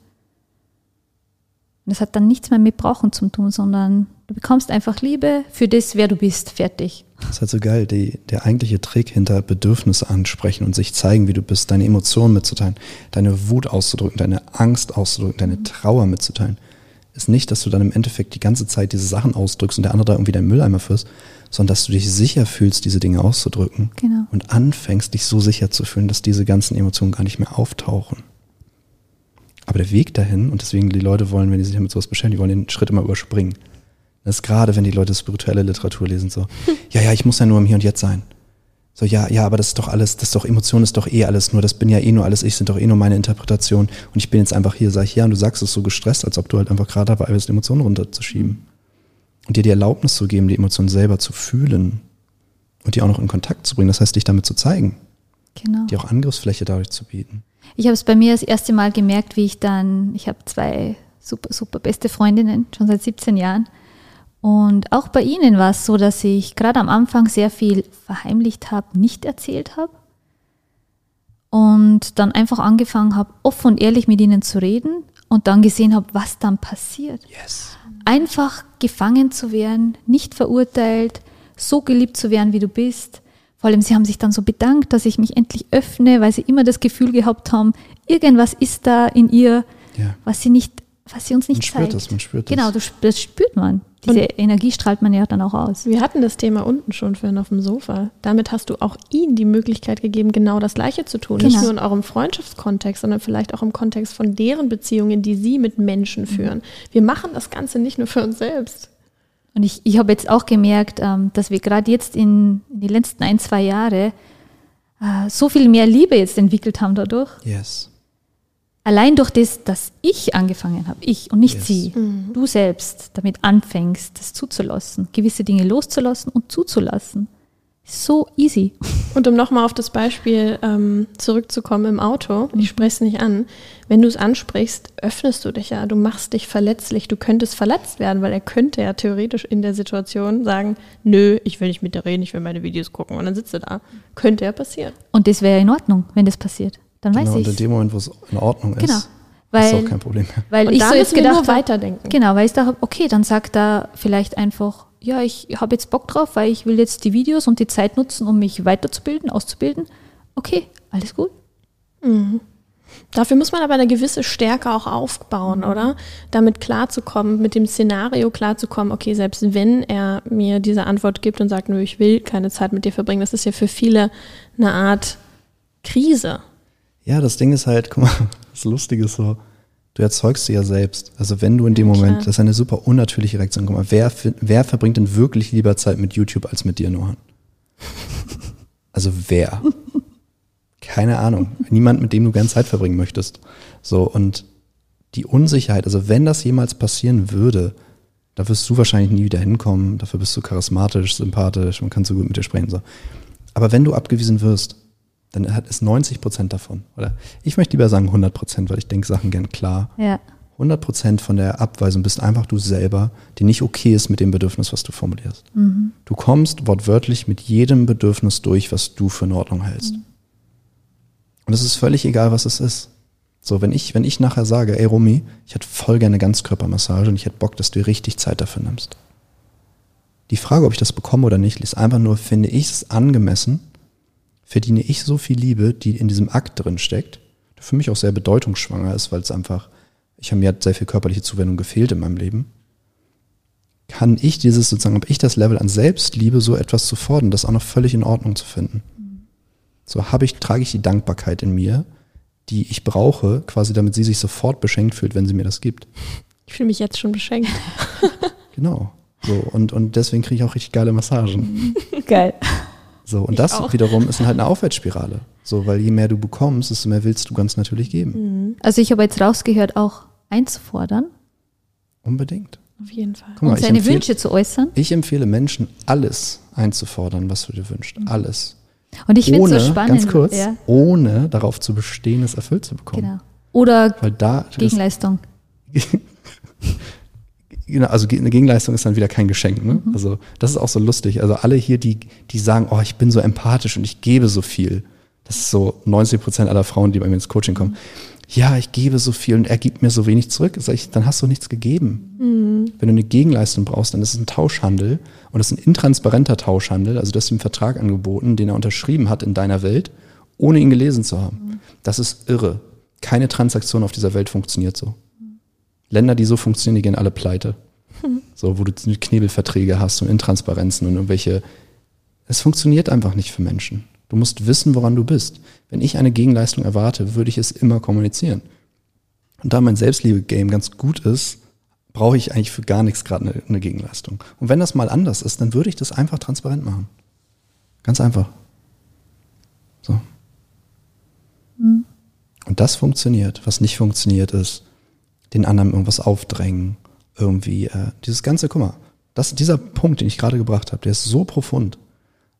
Und das hat dann nichts mehr mit Brauchen zu tun, sondern Du bekommst einfach Liebe für das, wer du bist. Fertig. Das ist halt so geil, die, der eigentliche Trick hinter Bedürfnisse ansprechen und sich zeigen, wie du bist, deine Emotionen mitzuteilen, deine Wut auszudrücken, deine Angst auszudrücken, deine Trauer mitzuteilen, ist nicht, dass du dann im Endeffekt die ganze Zeit diese Sachen ausdrückst und der andere da irgendwie deinen Mülleimer führst, sondern dass du dich sicher fühlst, diese Dinge auszudrücken genau. und anfängst, dich so sicher zu fühlen, dass diese ganzen Emotionen gar nicht mehr auftauchen. Aber der Weg dahin, und deswegen die Leute wollen, wenn die sich damit sowas beschäftigen, die wollen den Schritt immer überspringen. Das ist gerade, wenn die Leute spirituelle Literatur lesen, so, ja, ja, ich muss ja nur im Hier und Jetzt sein. So, ja, ja, aber das ist doch alles, das ist doch, Emotion ist doch eh alles nur, das bin ja eh nur alles ich, sind doch eh nur meine Interpretation und ich bin jetzt einfach hier, sag ich, ja, und du sagst es so gestresst, als ob du halt einfach gerade dabei bist, Emotionen runterzuschieben. Und dir die Erlaubnis zu geben, die Emotionen selber zu fühlen und die auch noch in Kontakt zu bringen, das heißt, dich damit zu zeigen. Genau. Die auch Angriffsfläche dadurch zu bieten. Ich habe es bei mir das erste Mal gemerkt, wie ich dann, ich habe zwei super, super beste Freundinnen, schon seit 17 Jahren. Und auch bei Ihnen war es so, dass ich gerade am Anfang sehr viel verheimlicht habe, nicht erzählt habe. Und dann einfach angefangen habe, offen und ehrlich mit Ihnen zu reden und dann gesehen habe, was dann passiert. Yes. Einfach gefangen zu werden, nicht verurteilt, so geliebt zu werden, wie du bist. Vor allem, sie haben sich dann so bedankt, dass ich mich endlich öffne, weil sie immer das Gefühl gehabt haben, irgendwas ist da in ihr, Ja. was sie nicht, was sie uns nicht Man spürt zeigt. das, man spürt das. Genau, das spürt man. Diese Energie strahlt man ja dann auch aus. Wir hatten das Thema unten schon vorhin auf dem Sofa. Damit hast du auch ihnen die Möglichkeit gegeben, genau das Gleiche zu tun. Nicht Genau. nur in eurem Freundschaftskontext, sondern vielleicht auch im Kontext von deren Beziehungen, die sie mit Menschen führen. Wir machen das Ganze nicht nur für uns selbst. Und ich, ich habe jetzt auch gemerkt, ähm, dass wir gerade jetzt in, in den letzten ein, zwei Jahre äh, so viel mehr Liebe jetzt entwickelt haben dadurch. Yes. Allein durch das, dass ich angefangen habe, ich und nicht Yes. sie, du selbst damit anfängst, das zuzulassen, gewisse Dinge loszulassen und zuzulassen. So easy. Und um nochmal auf das Beispiel ähm, zurückzukommen im Auto, ich spreche es nicht an, wenn du es ansprichst, öffnest du dich ja, du machst dich verletzlich, du könntest verletzt werden, weil er könnte ja theoretisch in der Situation sagen, nö, ich will nicht mit dir reden, ich will meine Videos gucken und dann sitzt er da. Könnte ja passieren. Und das wäre in Ordnung, wenn das passiert. Dann weiß Genau, und in ich. dem Moment, wo es in Ordnung ist, Genau. ist Weil, auch kein Problem mehr. weil Und ich da so jetzt gedacht nur habe, weiterdenken. Genau, weil ich dachte, okay, dann sagt er vielleicht einfach, ja, ich habe jetzt Bock drauf, weil ich will jetzt die Videos und die Zeit nutzen, um mich weiterzubilden, auszubilden. Okay, alles gut. Dafür muss man aber eine gewisse Stärke auch aufbauen, oder? Damit klarzukommen, mit dem Szenario klarzukommen, okay, selbst wenn er mir diese Antwort gibt und sagt, nö, ich will keine Zeit mit dir verbringen, das ist ja für viele eine Art Krise. Ja, das Ding ist halt, guck mal, das Lustige ist so, du erzeugst sie ja selbst. Also wenn du in dem Ja, Moment, klar. das ist eine super unnatürliche Reaktion. Guck mal, wer, wer verbringt denn wirklich lieber Zeit mit YouTube als mit dir, Nohan? Also wer? Keine Ahnung. Niemand, mit dem du gern Zeit verbringen möchtest. So, und die Unsicherheit, also wenn das jemals passieren würde, da wirst du wahrscheinlich nie wieder hinkommen, dafür bist du charismatisch, sympathisch, man kann so gut mit dir sprechen. So. Aber wenn du abgewiesen wirst, dann hat es 90 Prozent davon. Oder ich möchte lieber sagen 100 Prozent, weil ich denke Sachen gern klar. Ja. 100 Prozent von der Abweisung bist einfach du selber, die nicht okay ist mit dem Bedürfnis, was du formulierst. Du kommst wortwörtlich mit jedem Bedürfnis durch, was du für in Ordnung hältst. Und es ist völlig egal, was es ist. So, wenn ich, wenn ich nachher sage, ey Romy, ich hätte voll gerne Ganzkörpermassage und ich hätte Bock, dass du dir richtig Zeit dafür nimmst. Die Frage, ob ich das bekomme oder nicht, ist einfach nur, finde ich es angemessen, verdiene ich so viel Liebe, die in diesem Akt drin steckt, der für mich auch sehr bedeutungsschwanger ist, weil es einfach, ich habe mir sehr viel körperliche Zuwendung gefehlt in meinem Leben. Kann ich dieses sozusagen, habe ich das Level an Selbstliebe, so etwas zu fordern, das auch noch völlig in Ordnung zu finden? So habe ich, trage ich die Dankbarkeit in mir, die ich brauche, quasi damit sie sich sofort beschenkt fühlt, wenn sie mir das gibt. Ich fühle mich jetzt schon beschenkt. Genau. So, und, und deswegen kriege ich auch richtig geile Massagen. Geil. So, und Ich das auch. wiederum ist halt eine Aufwärtsspirale. So, weil je mehr du bekommst, desto mehr willst du ganz natürlich geben. Also ich habe jetzt rausgehört, auch einzufordern Unbedingt. Auf jeden Fall. Mal, und seine empfehle, Wünsche zu äußern. ich empfehle Menschen, alles einzufordern, was du dir wünschst. Alles. Und ich finde es so spannend. ganz kurz, Ja, ohne darauf zu bestehen, es erfüllt zu bekommen. genau. Oder Weil da, das, Gegenleistung. genau, also ge- eine Gegenleistung ist dann wieder kein Geschenk. Ne? Also das ist auch so lustig. Also alle hier, die, die sagen, oh, ich bin so empathisch und ich gebe so viel. Das ist so 90 Prozent aller Frauen, die bei mir ins Coaching kommen. Ja, ich gebe so viel und er gibt mir so wenig zurück. Sag ich, dann hast du nichts gegeben. Wenn du eine Gegenleistung brauchst, dann ist es ein Tauschhandel und das ist ein intransparenter Tauschhandel. Also du hast ihm einen Vertrag angeboten, den er unterschrieben hat in deiner Welt, ohne ihn gelesen zu haben. Das ist irre. Keine Transaktion auf dieser Welt funktioniert so. Länder, die so funktionieren, die gehen alle pleite. So, wo du Knebelverträge hast und Intransparenzen und irgendwelche. Es funktioniert einfach nicht für Menschen. Du musst wissen, woran du bist. Wenn ich eine Gegenleistung erwarte, würde ich es immer kommunizieren. Und da mein Selbstliebe-Game ganz gut ist, brauche ich eigentlich für gar nichts gerade eine, eine Gegenleistung. Und wenn das mal anders ist, dann würde ich das einfach transparent machen. Ganz einfach. So. Und das funktioniert. Was nicht funktioniert, ist, den anderen irgendwas aufdrängen, irgendwie. Äh, dieses ganze, guck mal, das, dieser Punkt, den ich gerade gebracht habe, der ist so profund.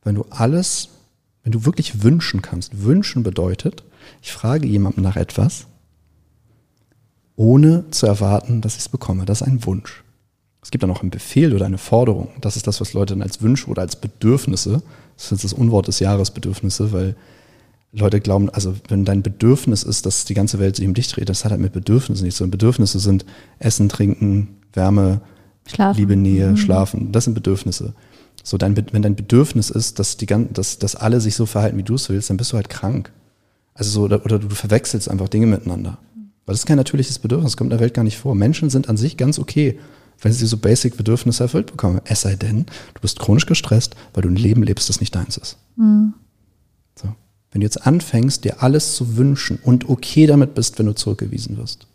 Wenn du alles, wenn du wirklich wünschen kannst, wünschen bedeutet, ich frage jemandem nach etwas, ohne zu erwarten, dass ich es bekomme. Das ist ein Wunsch. Es gibt dann auch einen Befehl oder eine Forderung. Das ist das, was Leute dann als Wünsche oder als Bedürfnisse, das ist jetzt das Unwort des Jahres, Bedürfnisse, weil Leute glauben, also wenn dein Bedürfnis ist, dass die ganze Welt sich um dich dreht, das hat halt mit Bedürfnissen nicht so. Bedürfnisse sind Essen, Trinken, Wärme, Schlafen. Liebe, Nähe, Schlafen. Das sind Bedürfnisse. So, dein, wenn dein Bedürfnis ist, dass, die, dass, dass alle sich so verhalten, wie du es willst, dann bist du halt krank. Also so, oder, oder du verwechselst einfach Dinge miteinander. Weil das ist kein natürliches Bedürfnis, das kommt in der Welt gar nicht vor. Menschen sind an sich ganz okay, wenn sie so basic Bedürfnisse erfüllt bekommen. Es sei denn, du bist chronisch gestresst, weil du ein Leben lebst, das nicht deins ist. Mhm. Wenn du jetzt anfängst, dir alles zu wünschen und okay damit bist, wenn du zurückgewiesen wirst,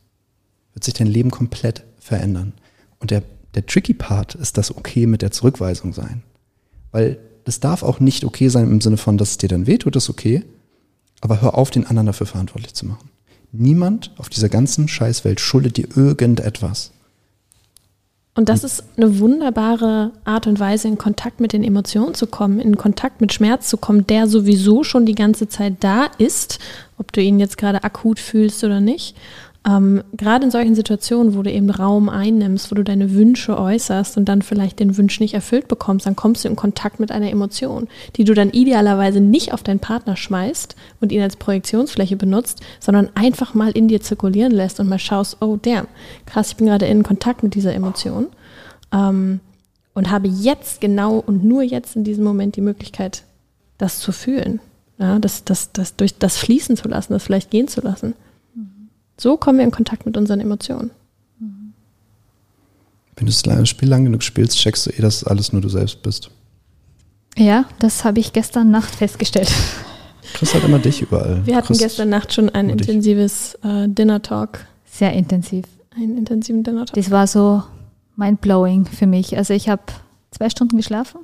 wird sich dein Leben komplett verändern. Und der, der tricky Part ist das okay mit der Zurückweisung sein. Weil das darf auch nicht okay sein im Sinne von, dass es dir dann wehtut, ist okay, aber hör auf, den anderen dafür verantwortlich zu machen. Niemand auf dieser ganzen Scheißwelt schuldet dir irgendetwas. Und das ist eine wunderbare Art und Weise, in Kontakt mit den Emotionen zu kommen, in Kontakt mit Schmerz zu kommen, der sowieso schon die ganze Zeit da ist, ob du ihn jetzt gerade akut fühlst oder nicht. Ähm, gerade in solchen Situationen, wo du eben Raum einnimmst, wo du deine Wünsche äußerst und dann vielleicht den Wunsch nicht erfüllt bekommst, dann kommst du in Kontakt mit einer Emotion, die du dann idealerweise nicht auf deinen Partner schmeißt und ihn als Projektionsfläche benutzt, sondern einfach mal in dir zirkulieren lässt und mal schaust, oh damn, krass, ich bin gerade in Kontakt mit dieser Emotion ähm, und habe jetzt genau und nur jetzt in diesem Moment die Möglichkeit, das zu fühlen, ja, das, das, das durch das fließen zu lassen, das vielleicht gehen zu lassen. So kommen wir in Kontakt mit unseren Emotionen. Wenn du das Spiel lang genug spielst, checkst du eh, dass alles nur du selbst bist. Ja, das habe ich gestern Nacht festgestellt. Chris hat immer dich überall. Wir hatten Chris, gestern Nacht schon ein intensives äh, Dinner-Talk. Sehr intensiv. Einen intensiven Dinner-Talk. Das war so mind-blowing für mich. Also ich habe zwei Stunden geschlafen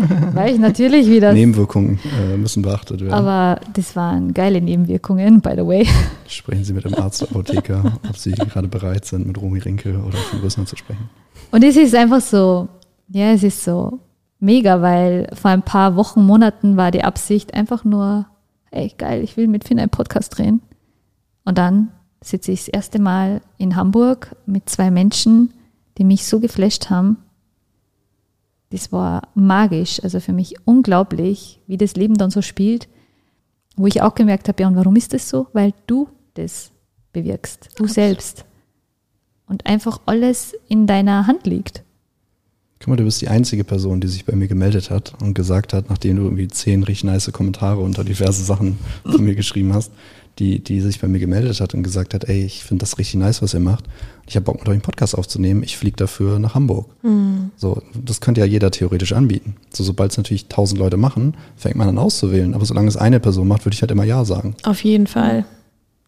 weil ich natürlich wieder. Nebenwirkungen äh, müssen beachtet werden. Aber das waren geile Nebenwirkungen, by the way. Sprechen Sie mit dem Arzt, Apotheker, ob Sie gerade bereit sind, mit Romy Rinke oder von Rüssner zu sprechen. Und es ist einfach so, ja, es ist so mega, weil vor ein paar Wochen, Monaten war die Absicht einfach nur, ey, geil, ich will mit Finn einen Podcast drehen. Und dann sitze ich das erste Mal in Hamburg mit zwei Menschen, die mich so geflasht haben, das war magisch, also für mich unglaublich, wie das Leben dann so spielt, wo ich auch gemerkt habe, ja, und warum ist das so? Weil du das bewirkst, du Absolut. selbst. Und einfach alles in deiner Hand liegt. Guck mal, du bist die einzige Person, die sich bei mir gemeldet hat und gesagt hat, nachdem du irgendwie zehn richtig nice Kommentare unter diverse Sachen von mir geschrieben hast, die, die sich bei mir gemeldet hat und gesagt hat, ey, ich finde das richtig nice, was ihr macht. Ich habe Bock, mit euch einen Podcast aufzunehmen. Ich fliege dafür nach Hamburg. Mhm. So, das könnte ja jeder theoretisch anbieten. So, sobald es natürlich tausend Leute machen, fängt man an auszuwählen. Aber solange es eine Person macht, würde ich halt immer Ja sagen. Auf jeden Fall.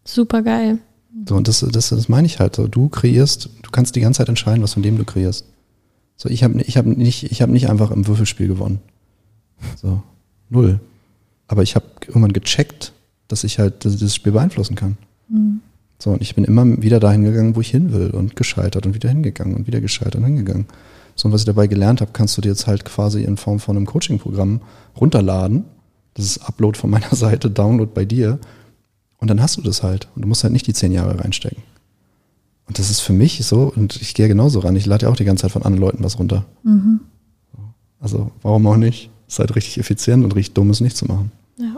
Super geil. So, und das, das, das meine ich halt so. Du kreierst, du kannst die ganze Zeit entscheiden, was von dem du kreierst. So, ich habe ich hab nicht, ich hab nicht einfach im Würfelspiel gewonnen. So, null. Aber ich habe irgendwann gecheckt, dass ich halt dieses Spiel beeinflussen kann. Mhm. So, und ich bin immer wieder dahin gegangen, wo ich hin will und gescheitert und wieder hingegangen und wieder gescheitert und hingegangen. So, und was ich dabei gelernt habe, kannst du dir jetzt halt quasi in Form von einem Coaching-Programm runterladen. Das ist Upload von meiner Seite, Download bei dir. Und dann hast du das halt. Und du musst halt nicht die zehn Jahre reinstecken. Und das ist für mich so, und ich gehe genauso ran. Ich lade ja auch die ganze Zeit von anderen Leuten was runter. Mhm. Also, warum auch nicht? Ist halt richtig effizient und richtig dumm, es nicht zu machen. Ja.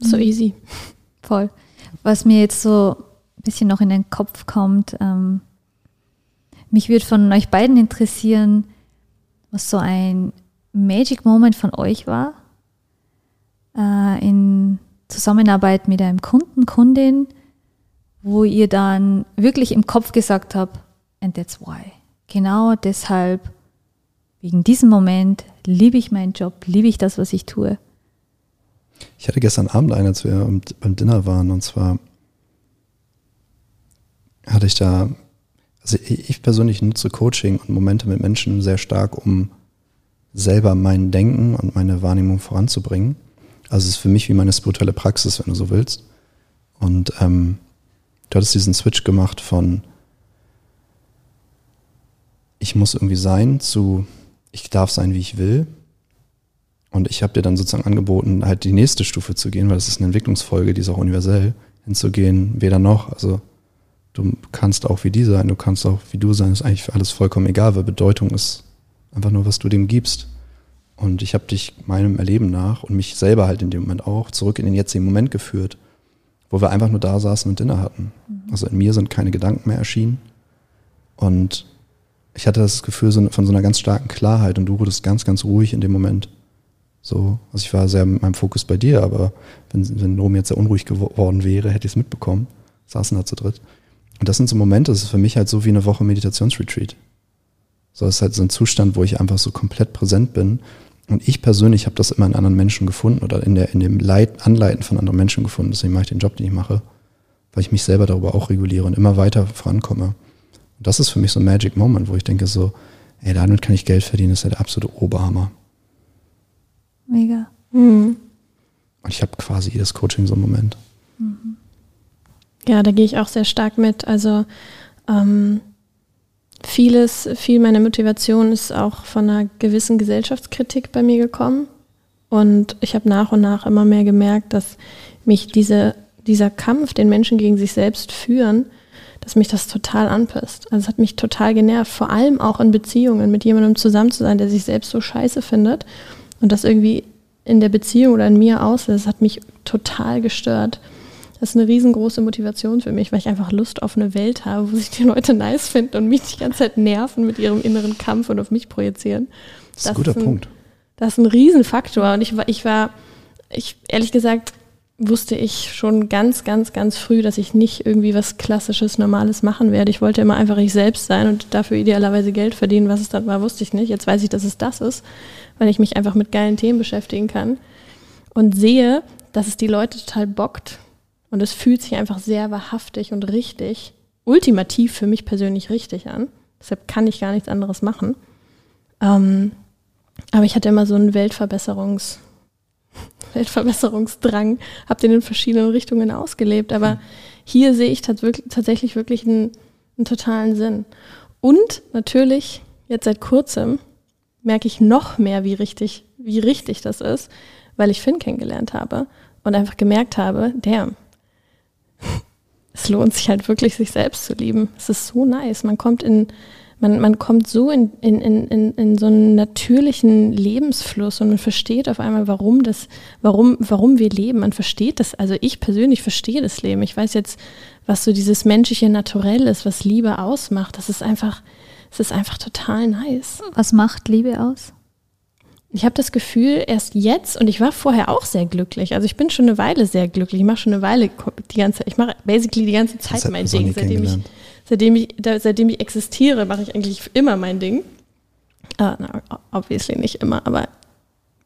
So easy. Voll. Was mir jetzt so ein bisschen noch in den Kopf kommt, ähm, mich würde von euch beiden interessieren, was so ein Magic Moment von euch war äh, in Zusammenarbeit mit einem Kunden, Kundin, wo ihr dann wirklich im Kopf gesagt habt, and that's why. Genau deshalb, wegen diesem Moment, liebe ich meinen Job, liebe ich das, was ich tue. Ich hatte gestern Abend einen, als wir beim Dinner waren, und zwar hatte ich da, also ich persönlich nutze Coaching und Momente mit Menschen sehr stark, um selber mein Denken und meine Wahrnehmung voranzubringen. Also es ist für mich wie meine spirituelle Praxis, wenn du so willst. Und ähm, du hattest diesen Switch gemacht von ich muss irgendwie sein zu ich darf sein, wie ich will. Und ich habe dir dann sozusagen angeboten, halt die nächste Stufe zu gehen, weil das ist eine Entwicklungsfolge, die ist auch universell, hinzugehen, weder noch. Also du kannst auch wie die sein, du kannst auch wie du sein, ist eigentlich für alles vollkommen egal, weil Bedeutung ist einfach nur, was du dem gibst. Und ich habe dich meinem Erleben nach und mich selber halt in dem Moment auch zurück in den jetzigen Moment geführt, wo wir einfach nur da saßen und Dinner hatten. Mhm. Also in mir sind keine Gedanken mehr erschienen. Und ich hatte das Gefühl von so einer ganz starken Klarheit und du wurdest ganz, ganz ruhig in dem Moment. So, also ich war sehr mit meinem Fokus bei dir, aber wenn, wenn Romy jetzt sehr unruhig geworden wäre, hätte ich es mitbekommen. Saßen da zu dritt. Und das sind so Momente, das ist für mich halt so wie eine Woche Meditationsretreat. So, es ist halt so ein Zustand, wo ich einfach so komplett präsent bin. Und ich persönlich habe das immer in anderen Menschen gefunden oder in, der, in dem Leit, Anleiten von anderen Menschen gefunden. Deswegen mache ich den Job, den ich mache, weil ich mich selber darüber auch reguliere und immer weiter vorankomme. Und das ist für mich so ein Magic Moment, wo ich denke so, ey, damit kann ich Geld verdienen, das ist ja der absolute Oberhammer. Mega. Mhm. Und ich habe quasi jedes Coaching so einen Moment. Mhm. Ja, da gehe ich auch sehr stark mit. Also ähm, vieles, viel meiner Motivation ist auch von einer gewissen Gesellschaftskritik bei mir gekommen. Und ich habe nach und nach immer mehr gemerkt, dass mich diese, dieser Kampf, den Menschen gegen sich selbst führen, dass mich das total anpisst. Also es hat mich total genervt, vor allem auch in Beziehungen mit jemandem zusammen zu sein, der sich selbst so scheiße findet und das irgendwie in der Beziehung oder in mir auslöst, hat mich total gestört. Das ist eine riesengroße Motivation für mich, weil ich einfach Lust auf eine Welt habe, wo sich die Leute nice finden und mich die ganze Zeit nerven mit ihrem inneren Kampf und auf mich projizieren. Das ist ein guter ist ein, Punkt. Das ist ein Riesenfaktor. Und ich war, ich war, ich, ehrlich gesagt, wusste ich schon ganz, ganz, ganz früh, dass ich nicht irgendwie was Klassisches, Normales machen werde. Ich wollte immer einfach ich selbst sein und dafür idealerweise Geld verdienen. Was es dann war, wusste ich nicht. Jetzt weiß ich, dass es das ist, weil ich mich einfach mit geilen Themen beschäftigen kann und sehe, dass es die Leute total bockt. Und es fühlt sich einfach sehr wahrhaftig und richtig, ultimativ für mich persönlich richtig an. Deshalb kann ich gar nichts anderes machen. Ähm, aber ich hatte immer so einen Weltverbesserungs- Weltverbesserungsdrang, habe den in verschiedenen Richtungen ausgelebt. Aber mhm. hier sehe ich tatsächlich wirklich einen, einen totalen Sinn. Und natürlich, jetzt seit kurzem, merke ich noch mehr, wie richtig, wie richtig das ist, weil ich Finn kennengelernt habe und einfach gemerkt habe, der, es lohnt sich halt wirklich, sich selbst zu lieben. Es ist so nice. Man kommt in man, man kommt so in, in, in, in so einen natürlichen Lebensfluss und man versteht auf einmal, warum das, warum, warum wir leben. Man versteht das, also ich persönlich verstehe das Leben. Ich weiß jetzt, was so dieses menschliche Naturell ist, was Liebe ausmacht. Das ist einfach, es ist einfach total nice. Was macht Liebe aus? Ich habe das Gefühl, erst jetzt, und ich war vorher auch sehr glücklich. Also ich bin schon eine Weile sehr glücklich. Ich mache schon eine Weile die ganze, ich mache basically die ganze Zeit mein Ding, seitdem ich, seitdem ich, da, seitdem ich existiere, mache ich eigentlich immer mein Ding. Uh, na, obviously nicht immer, aber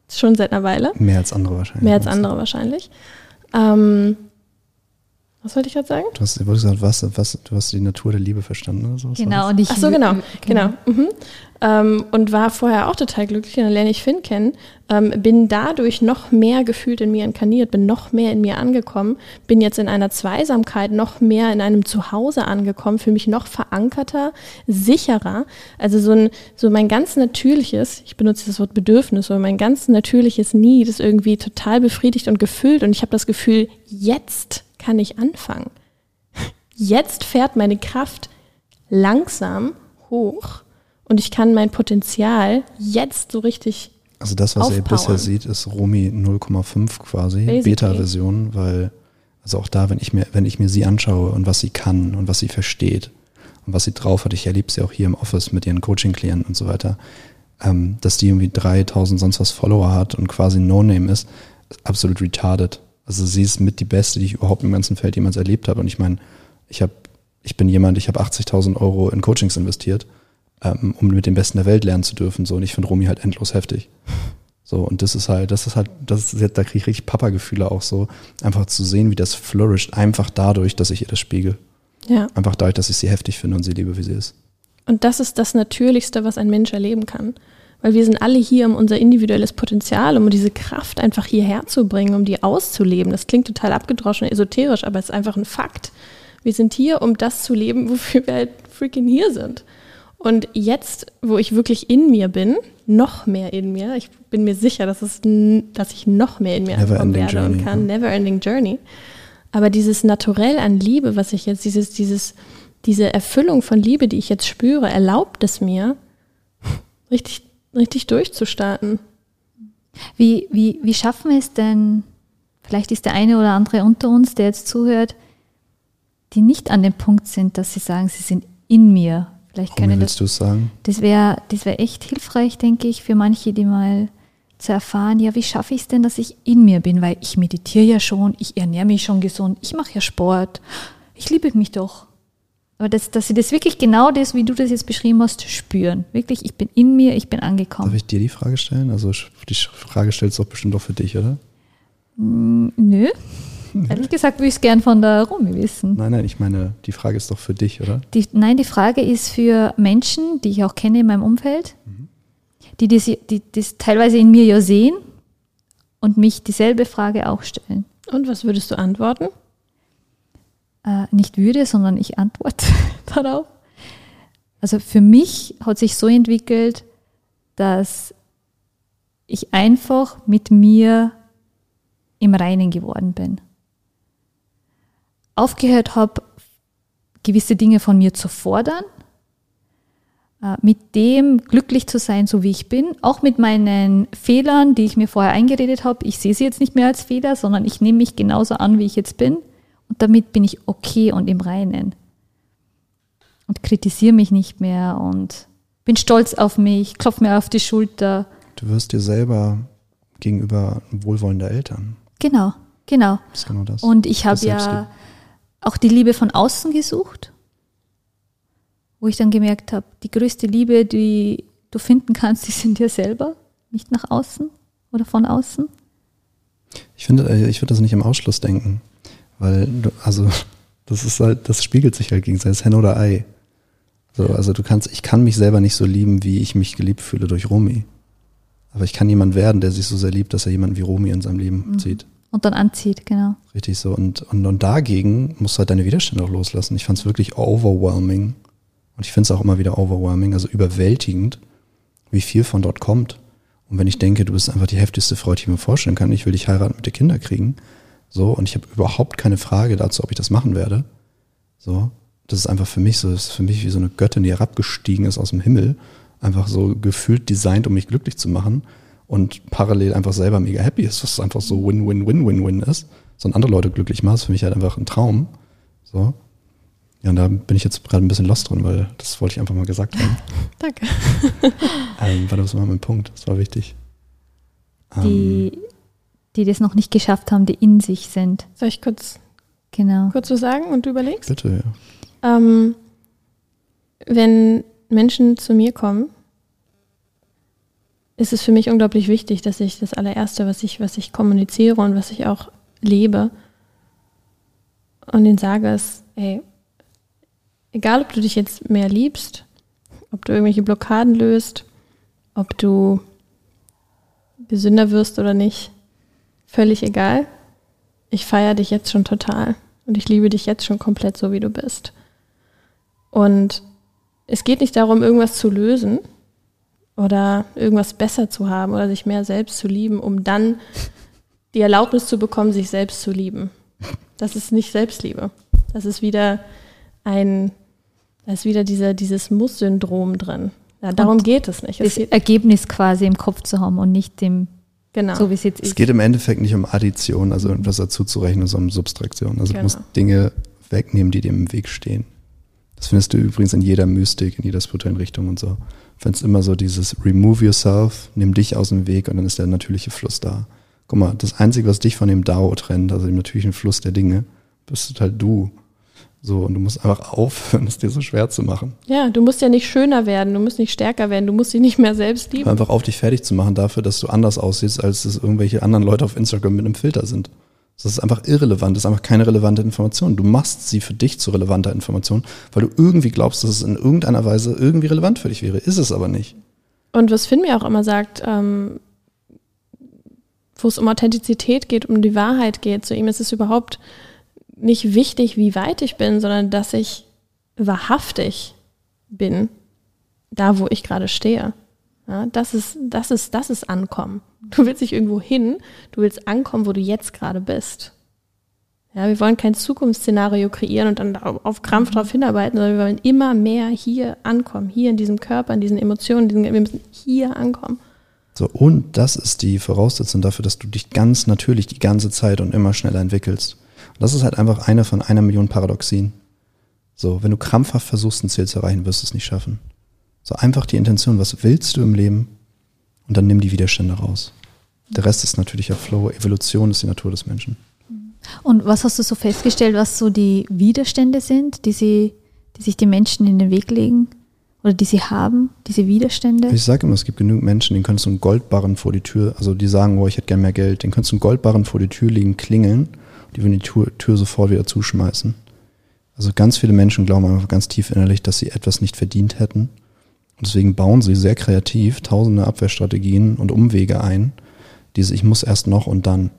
schon seit einer Weile. Mehr als andere wahrscheinlich. Mehr als andere wahrscheinlich. Ähm, was wollte ich gerade sagen? Du hast, du gesagt, was, was, du hast die Natur der Liebe verstanden oder so. Genau, und ich. Ach so, genau, genau. genau. Mhm. Ähm, und war vorher auch total glücklich. Und dann lerne ich Finn kennen. Ähm, bin dadurch noch mehr gefühlt in mir inkarniert, bin noch mehr in mir angekommen, bin jetzt in einer Zweisamkeit noch mehr in einem Zuhause angekommen, für mich noch verankerter, sicherer. Also so ein, so mein ganz natürliches, ich benutze das Wort Bedürfnis, so mein ganz natürliches Need ist irgendwie total befriedigt und gefüllt. Und ich habe das Gefühl, jetzt kann ich anfangen. Jetzt fährt meine Kraft langsam hoch und ich kann mein Potenzial jetzt so richtig. Also das, was aufbauen. ihr bisher sieht, ist Romi 0,5 quasi, Beta-Version, weil, also auch da, wenn ich mir, wenn ich mir sie anschaue und was sie kann und was sie versteht und was sie drauf hat, ich erlebe sie auch hier im Office mit ihren Coaching-Klienten und so weiter, ähm, dass die irgendwie 3000 sonst was Follower hat und quasi No-Name ist, ist absolut retarded. Also sie ist mit die beste, die ich überhaupt im ganzen Feld jemals erlebt habe. Und ich meine, ich habe, ich bin jemand, ich habe 80.000 Euro in Coachings investiert, ähm, um mit dem Besten der Welt lernen zu dürfen. So und ich finde Romy halt endlos heftig. So und das ist halt, das ist halt, das ist jetzt, da kriege ich richtig Papa-Gefühle auch so, einfach zu sehen, wie das flourisht, einfach dadurch, dass ich ihr das spiegel. Ja. Einfach dadurch, dass ich sie heftig finde und sie liebe, wie sie ist. Und das ist das Natürlichste, was ein Mensch erleben kann. Weil wir sind alle hier, um unser individuelles Potenzial, um diese Kraft einfach hierher zu bringen, um die auszuleben. Das klingt total abgedroschen, esoterisch, aber es ist einfach ein Fakt. Wir sind hier, um das zu leben, wofür wir halt freaking hier sind. Und jetzt, wo ich wirklich in mir bin, noch mehr in mir, ich bin mir sicher, dass, es, dass ich noch mehr in mir Never ankommen werde journey, und kann. Never ending journey. Aber dieses Naturell an Liebe, was ich jetzt, dieses, dieses, diese Erfüllung von Liebe, die ich jetzt spüre, erlaubt es mir, richtig richtig durchzustarten. Wie, wie, wie schaffen wir es denn, vielleicht ist der eine oder andere unter uns, der jetzt zuhört, die nicht an dem Punkt sind, dass sie sagen, sie sind in mir. Vielleicht können willst du es sagen? Das wäre das wär echt hilfreich, denke ich, für manche, die mal zu erfahren, ja, wie schaffe ich es denn, dass ich in mir bin, weil ich meditiere ja schon, ich ernähre mich schon gesund, ich mache ja Sport, ich liebe mich doch. Aber das, dass sie das wirklich genau das, wie du das jetzt beschrieben hast, spüren. Wirklich, ich bin in mir, ich bin angekommen. Darf ich dir die Frage stellen? Also die Frage stellst du doch bestimmt auch für dich, oder? Mm, nö. Ehrlich gesagt würde ich es gern von der Romy wissen. Nein, nein, ich meine, die Frage ist doch für dich, oder? Die, nein, die Frage ist für Menschen, die ich auch kenne in meinem Umfeld, mhm. die, das, die das teilweise in mir ja sehen und mich dieselbe Frage auch stellen. Und was würdest du antworten? Äh, nicht würde, sondern ich antworte darauf. Also für mich hat sich so entwickelt, dass ich einfach mit mir im Reinen geworden bin aufgehört habe, gewisse Dinge von mir zu fordern, äh, mit dem glücklich zu sein, so wie ich bin, auch mit meinen Fehlern, die ich mir vorher eingeredet habe. Ich sehe sie jetzt nicht mehr als Fehler, sondern ich nehme mich genauso an, wie ich jetzt bin. Und damit bin ich okay und im Reinen. Und kritisiere mich nicht mehr und bin stolz auf mich, klopfe mir auf die Schulter. Du wirst dir selber gegenüber wohlwollende Eltern. Genau, genau. Das ist genau das. Und ich habe ja auch die Liebe von außen gesucht, wo ich dann gemerkt habe, die größte Liebe, die du finden kannst, die sind dir selber, nicht nach außen oder von außen. Ich finde, äh, ich würde das nicht im Ausschluss denken, weil du, also das ist halt, das spiegelt sich halt gegenseitig, Hen oder Ei. So, also du kannst, ich kann mich selber nicht so lieben, wie ich mich geliebt fühle durch Romy. Aber ich kann jemand werden, der sich so sehr liebt, dass er jemanden wie Romy in seinem Leben mhm. zieht. Und dann anzieht, genau. Richtig so. Und, und, und dagegen musst du halt deine Widerstände auch loslassen. Ich fand es wirklich overwhelming. Und ich finde es auch immer wieder overwhelming, also überwältigend, wie viel von dort kommt. Und wenn ich denke, du bist einfach die heftigste Frau, die ich mir vorstellen kann, ich will dich heiraten, mit dir Kinder kriegen, so, und ich habe überhaupt keine Frage dazu, ob ich das machen werde. So, das ist einfach für mich so, das ist für mich wie so eine Göttin, die herabgestiegen ist aus dem Himmel, einfach so gefühlt designt, um mich glücklich zu machen und parallel einfach selber mega happy ist, was einfach so Win-Win-Win-Win-Win ist, sondern andere Leute glücklich macht, ist für mich halt einfach ein Traum. So. Ja, und da bin ich jetzt gerade ein bisschen lost drin, weil das wollte ich einfach mal gesagt haben. Danke. ähm, weil das war mein Punkt, das war wichtig. Ähm, die das noch nicht geschafft haben, die in sich sind. Soll ich kurz, genau. kurz was sagen und du überlegst? Bitte, ja. Ähm, wenn Menschen zu mir kommen ist es für mich unglaublich wichtig, dass ich das allererste, was ich, was ich kommuniziere und was ich auch lebe und ihnen sage, ist, ey, egal ob du dich jetzt mehr liebst, ob du irgendwelche Blockaden löst, ob du gesünder wirst oder nicht, völlig egal. Ich feiere dich jetzt schon total und ich liebe dich jetzt schon komplett so, wie du bist. Und es geht nicht darum, irgendwas zu lösen, oder irgendwas besser zu haben oder sich mehr selbst zu lieben, um dann die Erlaubnis zu bekommen, sich selbst zu lieben. Das ist nicht Selbstliebe. Das ist wieder ein, da ist wieder dieser, dieses Muss-Syndrom drin. Ja, darum und geht es nicht. Es das Ergebnis quasi im Kopf zu haben und nicht dem, genau. so wie es jetzt ist. Es geht im Endeffekt nicht um Addition, also etwas dazu zu rechnen, sondern um Substraktion. Also genau. du musst Dinge wegnehmen, die dir im Weg stehen. Das findest du übrigens in jeder Mystik, in jeder spirituellen Richtung und so finde es immer so dieses Remove yourself, nimm dich aus dem Weg und dann ist der natürliche Fluss da. Guck mal, das Einzige, was dich von dem Dao trennt, also dem natürlichen Fluss der Dinge, bist halt du. So, und du musst einfach aufhören, es dir so schwer zu machen. Ja, du musst ja nicht schöner werden, du musst nicht stärker werden, du musst dich nicht mehr selbst lieben. Einfach auf dich fertig zu machen dafür, dass du anders aussiehst, als es irgendwelche anderen Leute auf Instagram mit einem Filter sind. Das ist einfach irrelevant, das ist einfach keine relevante Information. Du machst sie für dich zu relevanter Information, weil du irgendwie glaubst, dass es in irgendeiner Weise irgendwie relevant für dich wäre. Ist es aber nicht. Und was Finn mir auch immer sagt, ähm, wo es um Authentizität geht, um die Wahrheit geht, zu ihm ist es überhaupt nicht wichtig, wie weit ich bin, sondern dass ich wahrhaftig bin, da wo ich gerade stehe. Ja, das ist, das ist, das ist Ankommen. Du willst nicht irgendwo hin, du willst ankommen, wo du jetzt gerade bist. Ja, wir wollen kein Zukunftsszenario kreieren und dann auf Krampf darauf hinarbeiten, sondern wir wollen immer mehr hier ankommen, hier in diesem Körper, in diesen Emotionen, diesen, wir müssen hier ankommen. So, und das ist die Voraussetzung dafür, dass du dich ganz natürlich die ganze Zeit und immer schneller entwickelst. Das ist halt einfach eine von einer Million Paradoxien. So, wenn du krampfhaft versuchst, ein Ziel zu erreichen, wirst du es nicht schaffen. So einfach die Intention, was willst du im Leben? Und dann nimm die Widerstände raus. Der Rest ist natürlicher Flow. Evolution ist die Natur des Menschen. Und was hast du so festgestellt, was so die Widerstände sind, die, sie, die sich die Menschen in den Weg legen? Oder die sie haben, diese Widerstände? Ich sage immer, es gibt genügend Menschen, denen könntest du einen Goldbarren vor die Tür, also die sagen, oh, ich hätte gern mehr Geld, den könntest du einen Goldbarren vor die Tür legen, klingeln, die würden die Tür, Tür sofort wieder zuschmeißen. Also ganz viele Menschen glauben einfach ganz tief innerlich, dass sie etwas nicht verdient hätten. Und deswegen bauen sie sehr kreativ tausende Abwehrstrategien und Umwege ein. Dieses Ich muss erst noch und dann.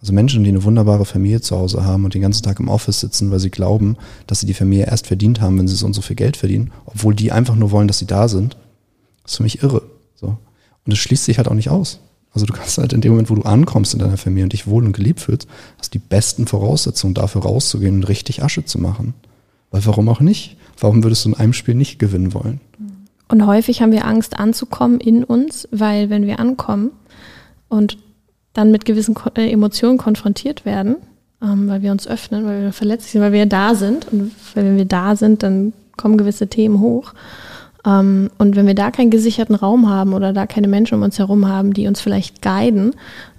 Also Menschen, die eine wunderbare Familie zu Hause haben und den ganzen Tag im Office sitzen, weil sie glauben, dass sie die Familie erst verdient haben, wenn sie so und so viel Geld verdienen, obwohl die einfach nur wollen, dass sie da sind, ist für mich irre. So. Und es schließt sich halt auch nicht aus. Also du kannst halt in dem Moment, wo du ankommst in deiner Familie und dich wohl und geliebt fühlst, hast die besten Voraussetzungen dafür rauszugehen und richtig Asche zu machen. Weil warum auch nicht? Warum würdest du in einem Spiel nicht gewinnen wollen? Und häufig haben wir Angst anzukommen in uns, weil wenn wir ankommen und dann mit gewissen äh, Emotionen konfrontiert werden, ähm, weil wir uns öffnen, weil wir verletzlich sind, weil wir da sind. Und wenn wir da sind, dann kommen gewisse Themen hoch. Ähm, und wenn wir da keinen gesicherten Raum haben oder da keine Menschen um uns herum haben, die uns vielleicht guiden,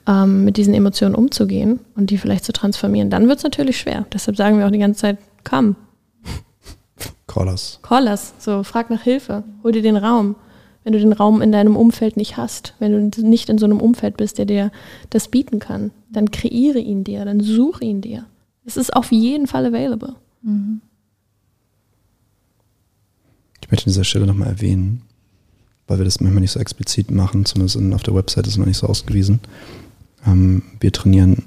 ähm, mit diesen Emotionen umzugehen und die vielleicht zu transformieren, dann wird es natürlich schwer. Deshalb sagen wir auch die ganze Zeit, komm. Call us. Call us. So, frag nach Hilfe. Hol dir den Raum wenn du den Raum in deinem Umfeld nicht hast, wenn du nicht in so einem Umfeld bist, der dir das bieten kann, dann kreiere ihn dir, dann suche ihn dir. Es ist auf jeden Fall available. Mhm. Ich möchte an dieser Stelle nochmal erwähnen, weil wir das manchmal nicht so explizit machen, zumindest auf der Website ist noch nicht so ausgewiesen. Ähm, wir trainieren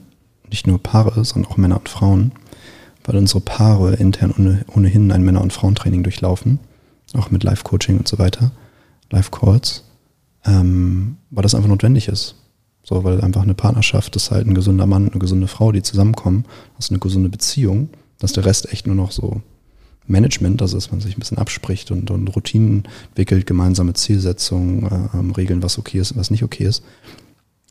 nicht nur Paare, sondern auch Männer und Frauen, weil unsere Paare intern ohnehin ein Männer- und Frauentraining durchlaufen, auch mit Live-Coaching und so weiter. Live-Calls, ähm, weil das einfach notwendig ist. So, weil einfach eine Partnerschaft ist halt ein gesunder Mann, eine gesunde Frau, die zusammenkommen. Das ist eine gesunde Beziehung. Das ist der Rest echt nur noch so Management, also dass man sich ein bisschen abspricht und, und Routinen entwickelt, gemeinsame Zielsetzungen, äh, ähm, Regeln, was okay ist und was nicht okay ist.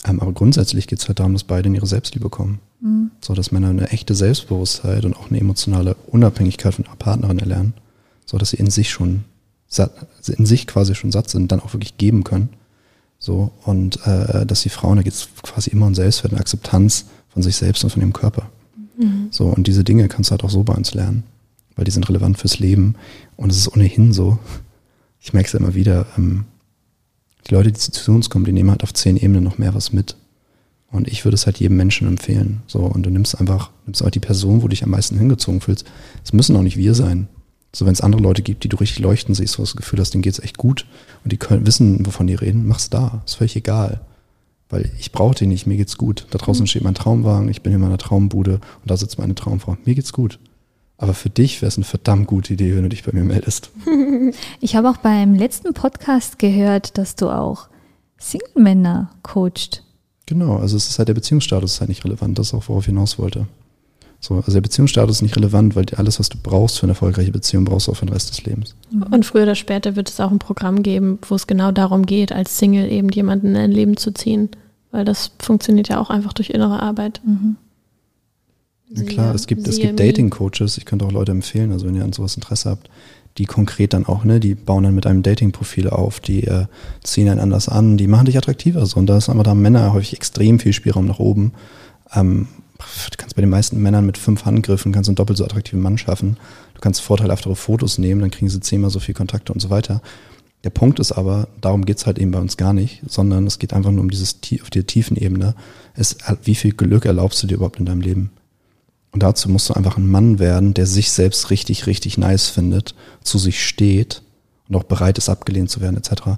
Ähm, aber grundsätzlich geht es halt darum, dass beide in ihre Selbstliebe kommen. Mhm. So, dass Männer eine echte Selbstbewusstheit und auch eine emotionale Unabhängigkeit von ihrer Partnerin erlernen. So, dass sie in sich schon in sich quasi schon satt sind, dann auch wirklich geben können. So, und äh, dass die Frauen, da geht es quasi immer um Selbstwert und Akzeptanz von sich selbst und von ihrem Körper. Mhm. So, und diese Dinge kannst du halt auch so bei uns lernen, weil die sind relevant fürs Leben. Und es ist ohnehin so, ich merke es ja immer wieder, ähm, die Leute, die zu uns kommen, die nehmen halt auf zehn Ebenen noch mehr was mit. Und ich würde es halt jedem Menschen empfehlen. So, und du nimmst einfach, nimmst auch die Person, wo du dich am meisten hingezogen fühlst. Es müssen auch nicht wir sein. So, wenn es andere Leute gibt, die du richtig leuchten siehst, wo du das Gefühl hast, denen geht's echt gut und die können wissen, wovon die reden, mach's da. Ist völlig egal. Weil ich brauche den nicht, mir geht's gut. Da draußen mhm. steht mein Traumwagen, ich bin in meiner Traumbude und da sitzt meine Traumfrau. Mir geht's gut. Aber für dich wäre es eine verdammt gute Idee, wenn du dich bei mir meldest. Ich habe auch beim letzten Podcast gehört, dass du auch Single-Männer coacht. Genau, also es ist halt der Beziehungsstatus ist halt nicht relevant, das ist auch, worauf ich hinaus wollte. So, also der Beziehungsstatus ist nicht relevant, weil alles, was du brauchst für eine erfolgreiche Beziehung, brauchst du auch für den Rest des Lebens. Mhm. Und früher oder später wird es auch ein Programm geben, wo es genau darum geht, als Single eben jemanden in ein Leben zu ziehen. Weil das funktioniert ja auch einfach durch innere Arbeit. Mhm. Ja klar, es gibt, es gibt Dating-Coaches, ich könnte auch Leute empfehlen, also wenn ihr an sowas Interesse habt, die konkret dann auch, ne, die bauen dann mit einem Dating-Profil auf, die äh, ziehen einen anders an, die machen dich attraktiver. So. Und da ist aber da Männer häufig extrem viel Spielraum nach oben. Ähm, du kannst bei den meisten Männern mit fünf Handgriffen kannst einen doppelt so attraktiven Mann schaffen. Du kannst vorteilhaftere Fotos nehmen, dann kriegen sie zehnmal so viel Kontakte und so weiter. Der Punkt ist aber, darum geht's halt eben bei uns gar nicht, sondern es geht einfach nur um dieses auf der tiefen Ebene. Es, wie viel Glück erlaubst du dir überhaupt in deinem Leben? Und dazu musst du einfach ein Mann werden, der sich selbst richtig, richtig nice findet, zu sich steht und auch bereit ist, abgelehnt zu werden, etc.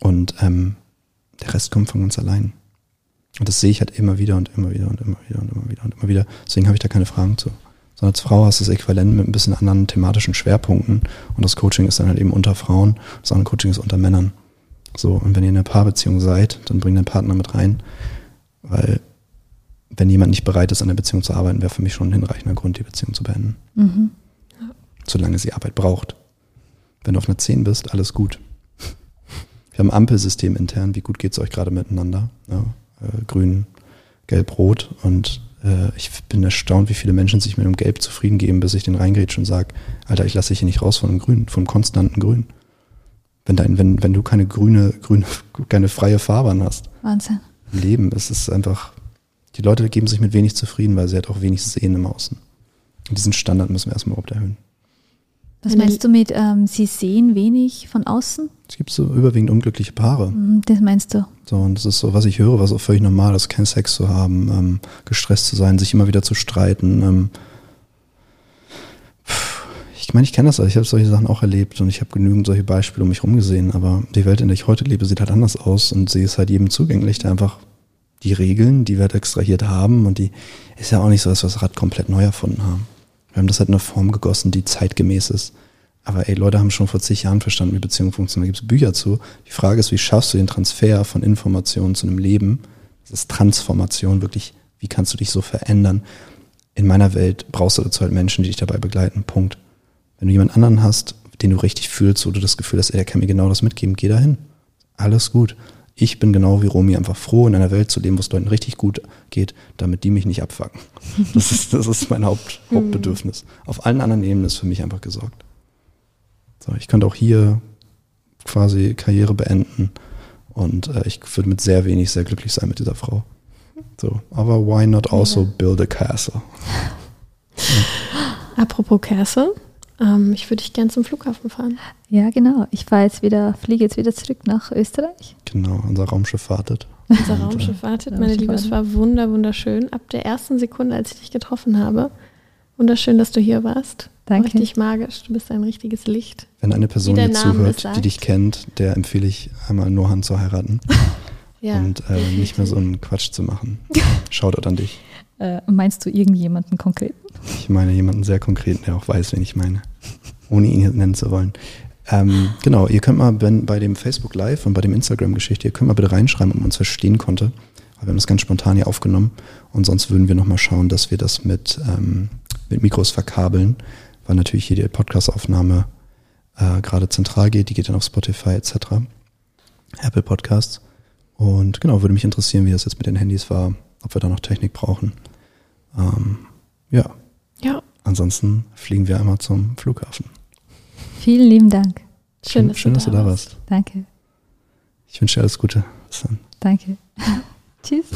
Und ähm, der Rest kommt von ganz allein. Und das sehe ich halt immer wieder und immer wieder und immer wieder und immer wieder und immer wieder. Deswegen habe ich da keine Fragen zu. Sondern als Frau hast du das Äquivalent mit ein bisschen anderen thematischen Schwerpunkten. Und das Coaching ist dann halt eben unter Frauen, das andere Coaching ist unter Männern. So, und wenn ihr in einer Paarbeziehung seid, dann bring deinen Partner mit rein. Weil wenn jemand nicht bereit ist, an der Beziehung zu arbeiten, wäre für mich schon ein hinreichender Grund, die Beziehung zu beenden. Mhm. Solange sie Arbeit braucht. Wenn du auf einer 10 bist, alles gut. Wir haben ein Ampelsystem intern, wie gut geht es euch gerade miteinander? Ja äh, grün, gelb, rot. Und äh, ich bin erstaunt, wie viele Menschen sich mit dem Gelb zufrieden geben, bis ich den reingrätsche und sage, Alter, ich lasse dich hier nicht raus von dem Grün, vom konstanten Grün. Wenn, dein, wenn, wenn du keine grüne, grüne, keine freie Fahrbahn hast. Wahnsinn. Leben. Es ist einfach, die Leute geben sich mit wenig zufrieden, weil sie halt auch wenig sehen im Außen. Und diesen Standard müssen wir erstmal überhaupt erhöhen. Was meinst du mit, ähm, sie sehen wenig von außen? Es gibt so überwiegend unglückliche Paare. Hm, Das meinst du? So, und das ist so, was ich höre, was auch völlig normal ist, keinen Sex zu haben, ähm, gestresst zu sein, sich immer wieder zu streiten. Ähm, ich meine, ich kenne das, ich habe solche Sachen auch erlebt und ich habe genügend solche Beispiele um mich herum gesehen, aber die Welt, in der ich heute lebe, sieht halt anders aus und sie ist halt jedem zugänglich, der einfach die Regeln, die wir extrahiert haben und die ist ja auch nicht so, dass wir das Rad komplett neu erfunden haben. Wir haben das halt in eine Form gegossen, die zeitgemäß ist. Aber ey, Leute haben schon vor zig Jahren verstanden, wie Beziehungen funktionieren. Da gibt es Bücher zu. Die Frage ist, wie schaffst du den Transfer von Informationen zu einem Leben? Das ist Transformation, wirklich, wie kannst du dich so verändern? In meiner Welt brauchst du dazu halt Menschen, die dich dabei begleiten. Punkt. Wenn du jemand anderen hast, den du richtig fühlst, wo du das Gefühl hast, ey, der kann mir genau das mitgeben, geh dahin. Alles gut. Ich bin genau wie Romy einfach froh, in einer Welt zu leben, wo es Leuten richtig gut geht, damit die mich nicht abfacken. Das ist, das ist mein Haupt, Hauptbedürfnis. Auf allen anderen Ebenen ist für mich einfach gesorgt. So, ich könnte auch hier quasi Karriere beenden und äh, ich würde mit sehr wenig sehr glücklich sein mit dieser Frau. So, aber why not also build a castle? Apropos Castle, ähm, ich würde dich gern zum Flughafen fahren. Ja, genau. Ich fahre jetzt wieder, fliege jetzt wieder zurück nach Österreich. Genau, unser Raumschiff wartet. Unser Und, äh, Raumschiff wartet, Raumschiff meine Liebe. Es war wunder, wunderschön. Ab der ersten Sekunde, als ich dich getroffen habe. Wunderschön, dass du hier warst. Danke. Richtig magisch. Du bist ein richtiges Licht. Wenn eine Person hier Name zuhört, die dich kennt, der empfehle ich einmal Nohan zu heiraten Ja. und äh, nicht mehr so einen Quatsch zu machen. Shoutout an dich. Äh, meinst du irgendjemanden konkret? Ich meine jemanden sehr konkreten, der auch weiß, wen ich meine, ohne ihn nennen zu wollen. Ähm, genau, ihr könnt mal bei dem Facebook Live und bei dem Instagram-Geschichte, ihr könnt mal bitte reinschreiben, ob man uns verstehen konnte. Wir haben das ganz spontan hier aufgenommen und sonst würden wir nochmal schauen, dass wir das mit, ähm, mit Mikros verkabeln, weil natürlich hier die Podcast-Aufnahme äh, gerade zentral geht, die geht dann auf Spotify etc. Apple Podcasts. Und genau, würde mich interessieren, wie das jetzt mit den Handys war, ob wir da noch Technik brauchen. Ähm, ja, ja, ansonsten fliegen wir einmal zum Flughafen. Vielen lieben Dank. schön, dass, schön, du, dass du da warst. Danke. Ich wünsche dir alles Gute. Bis dann. Danke. Tschüss.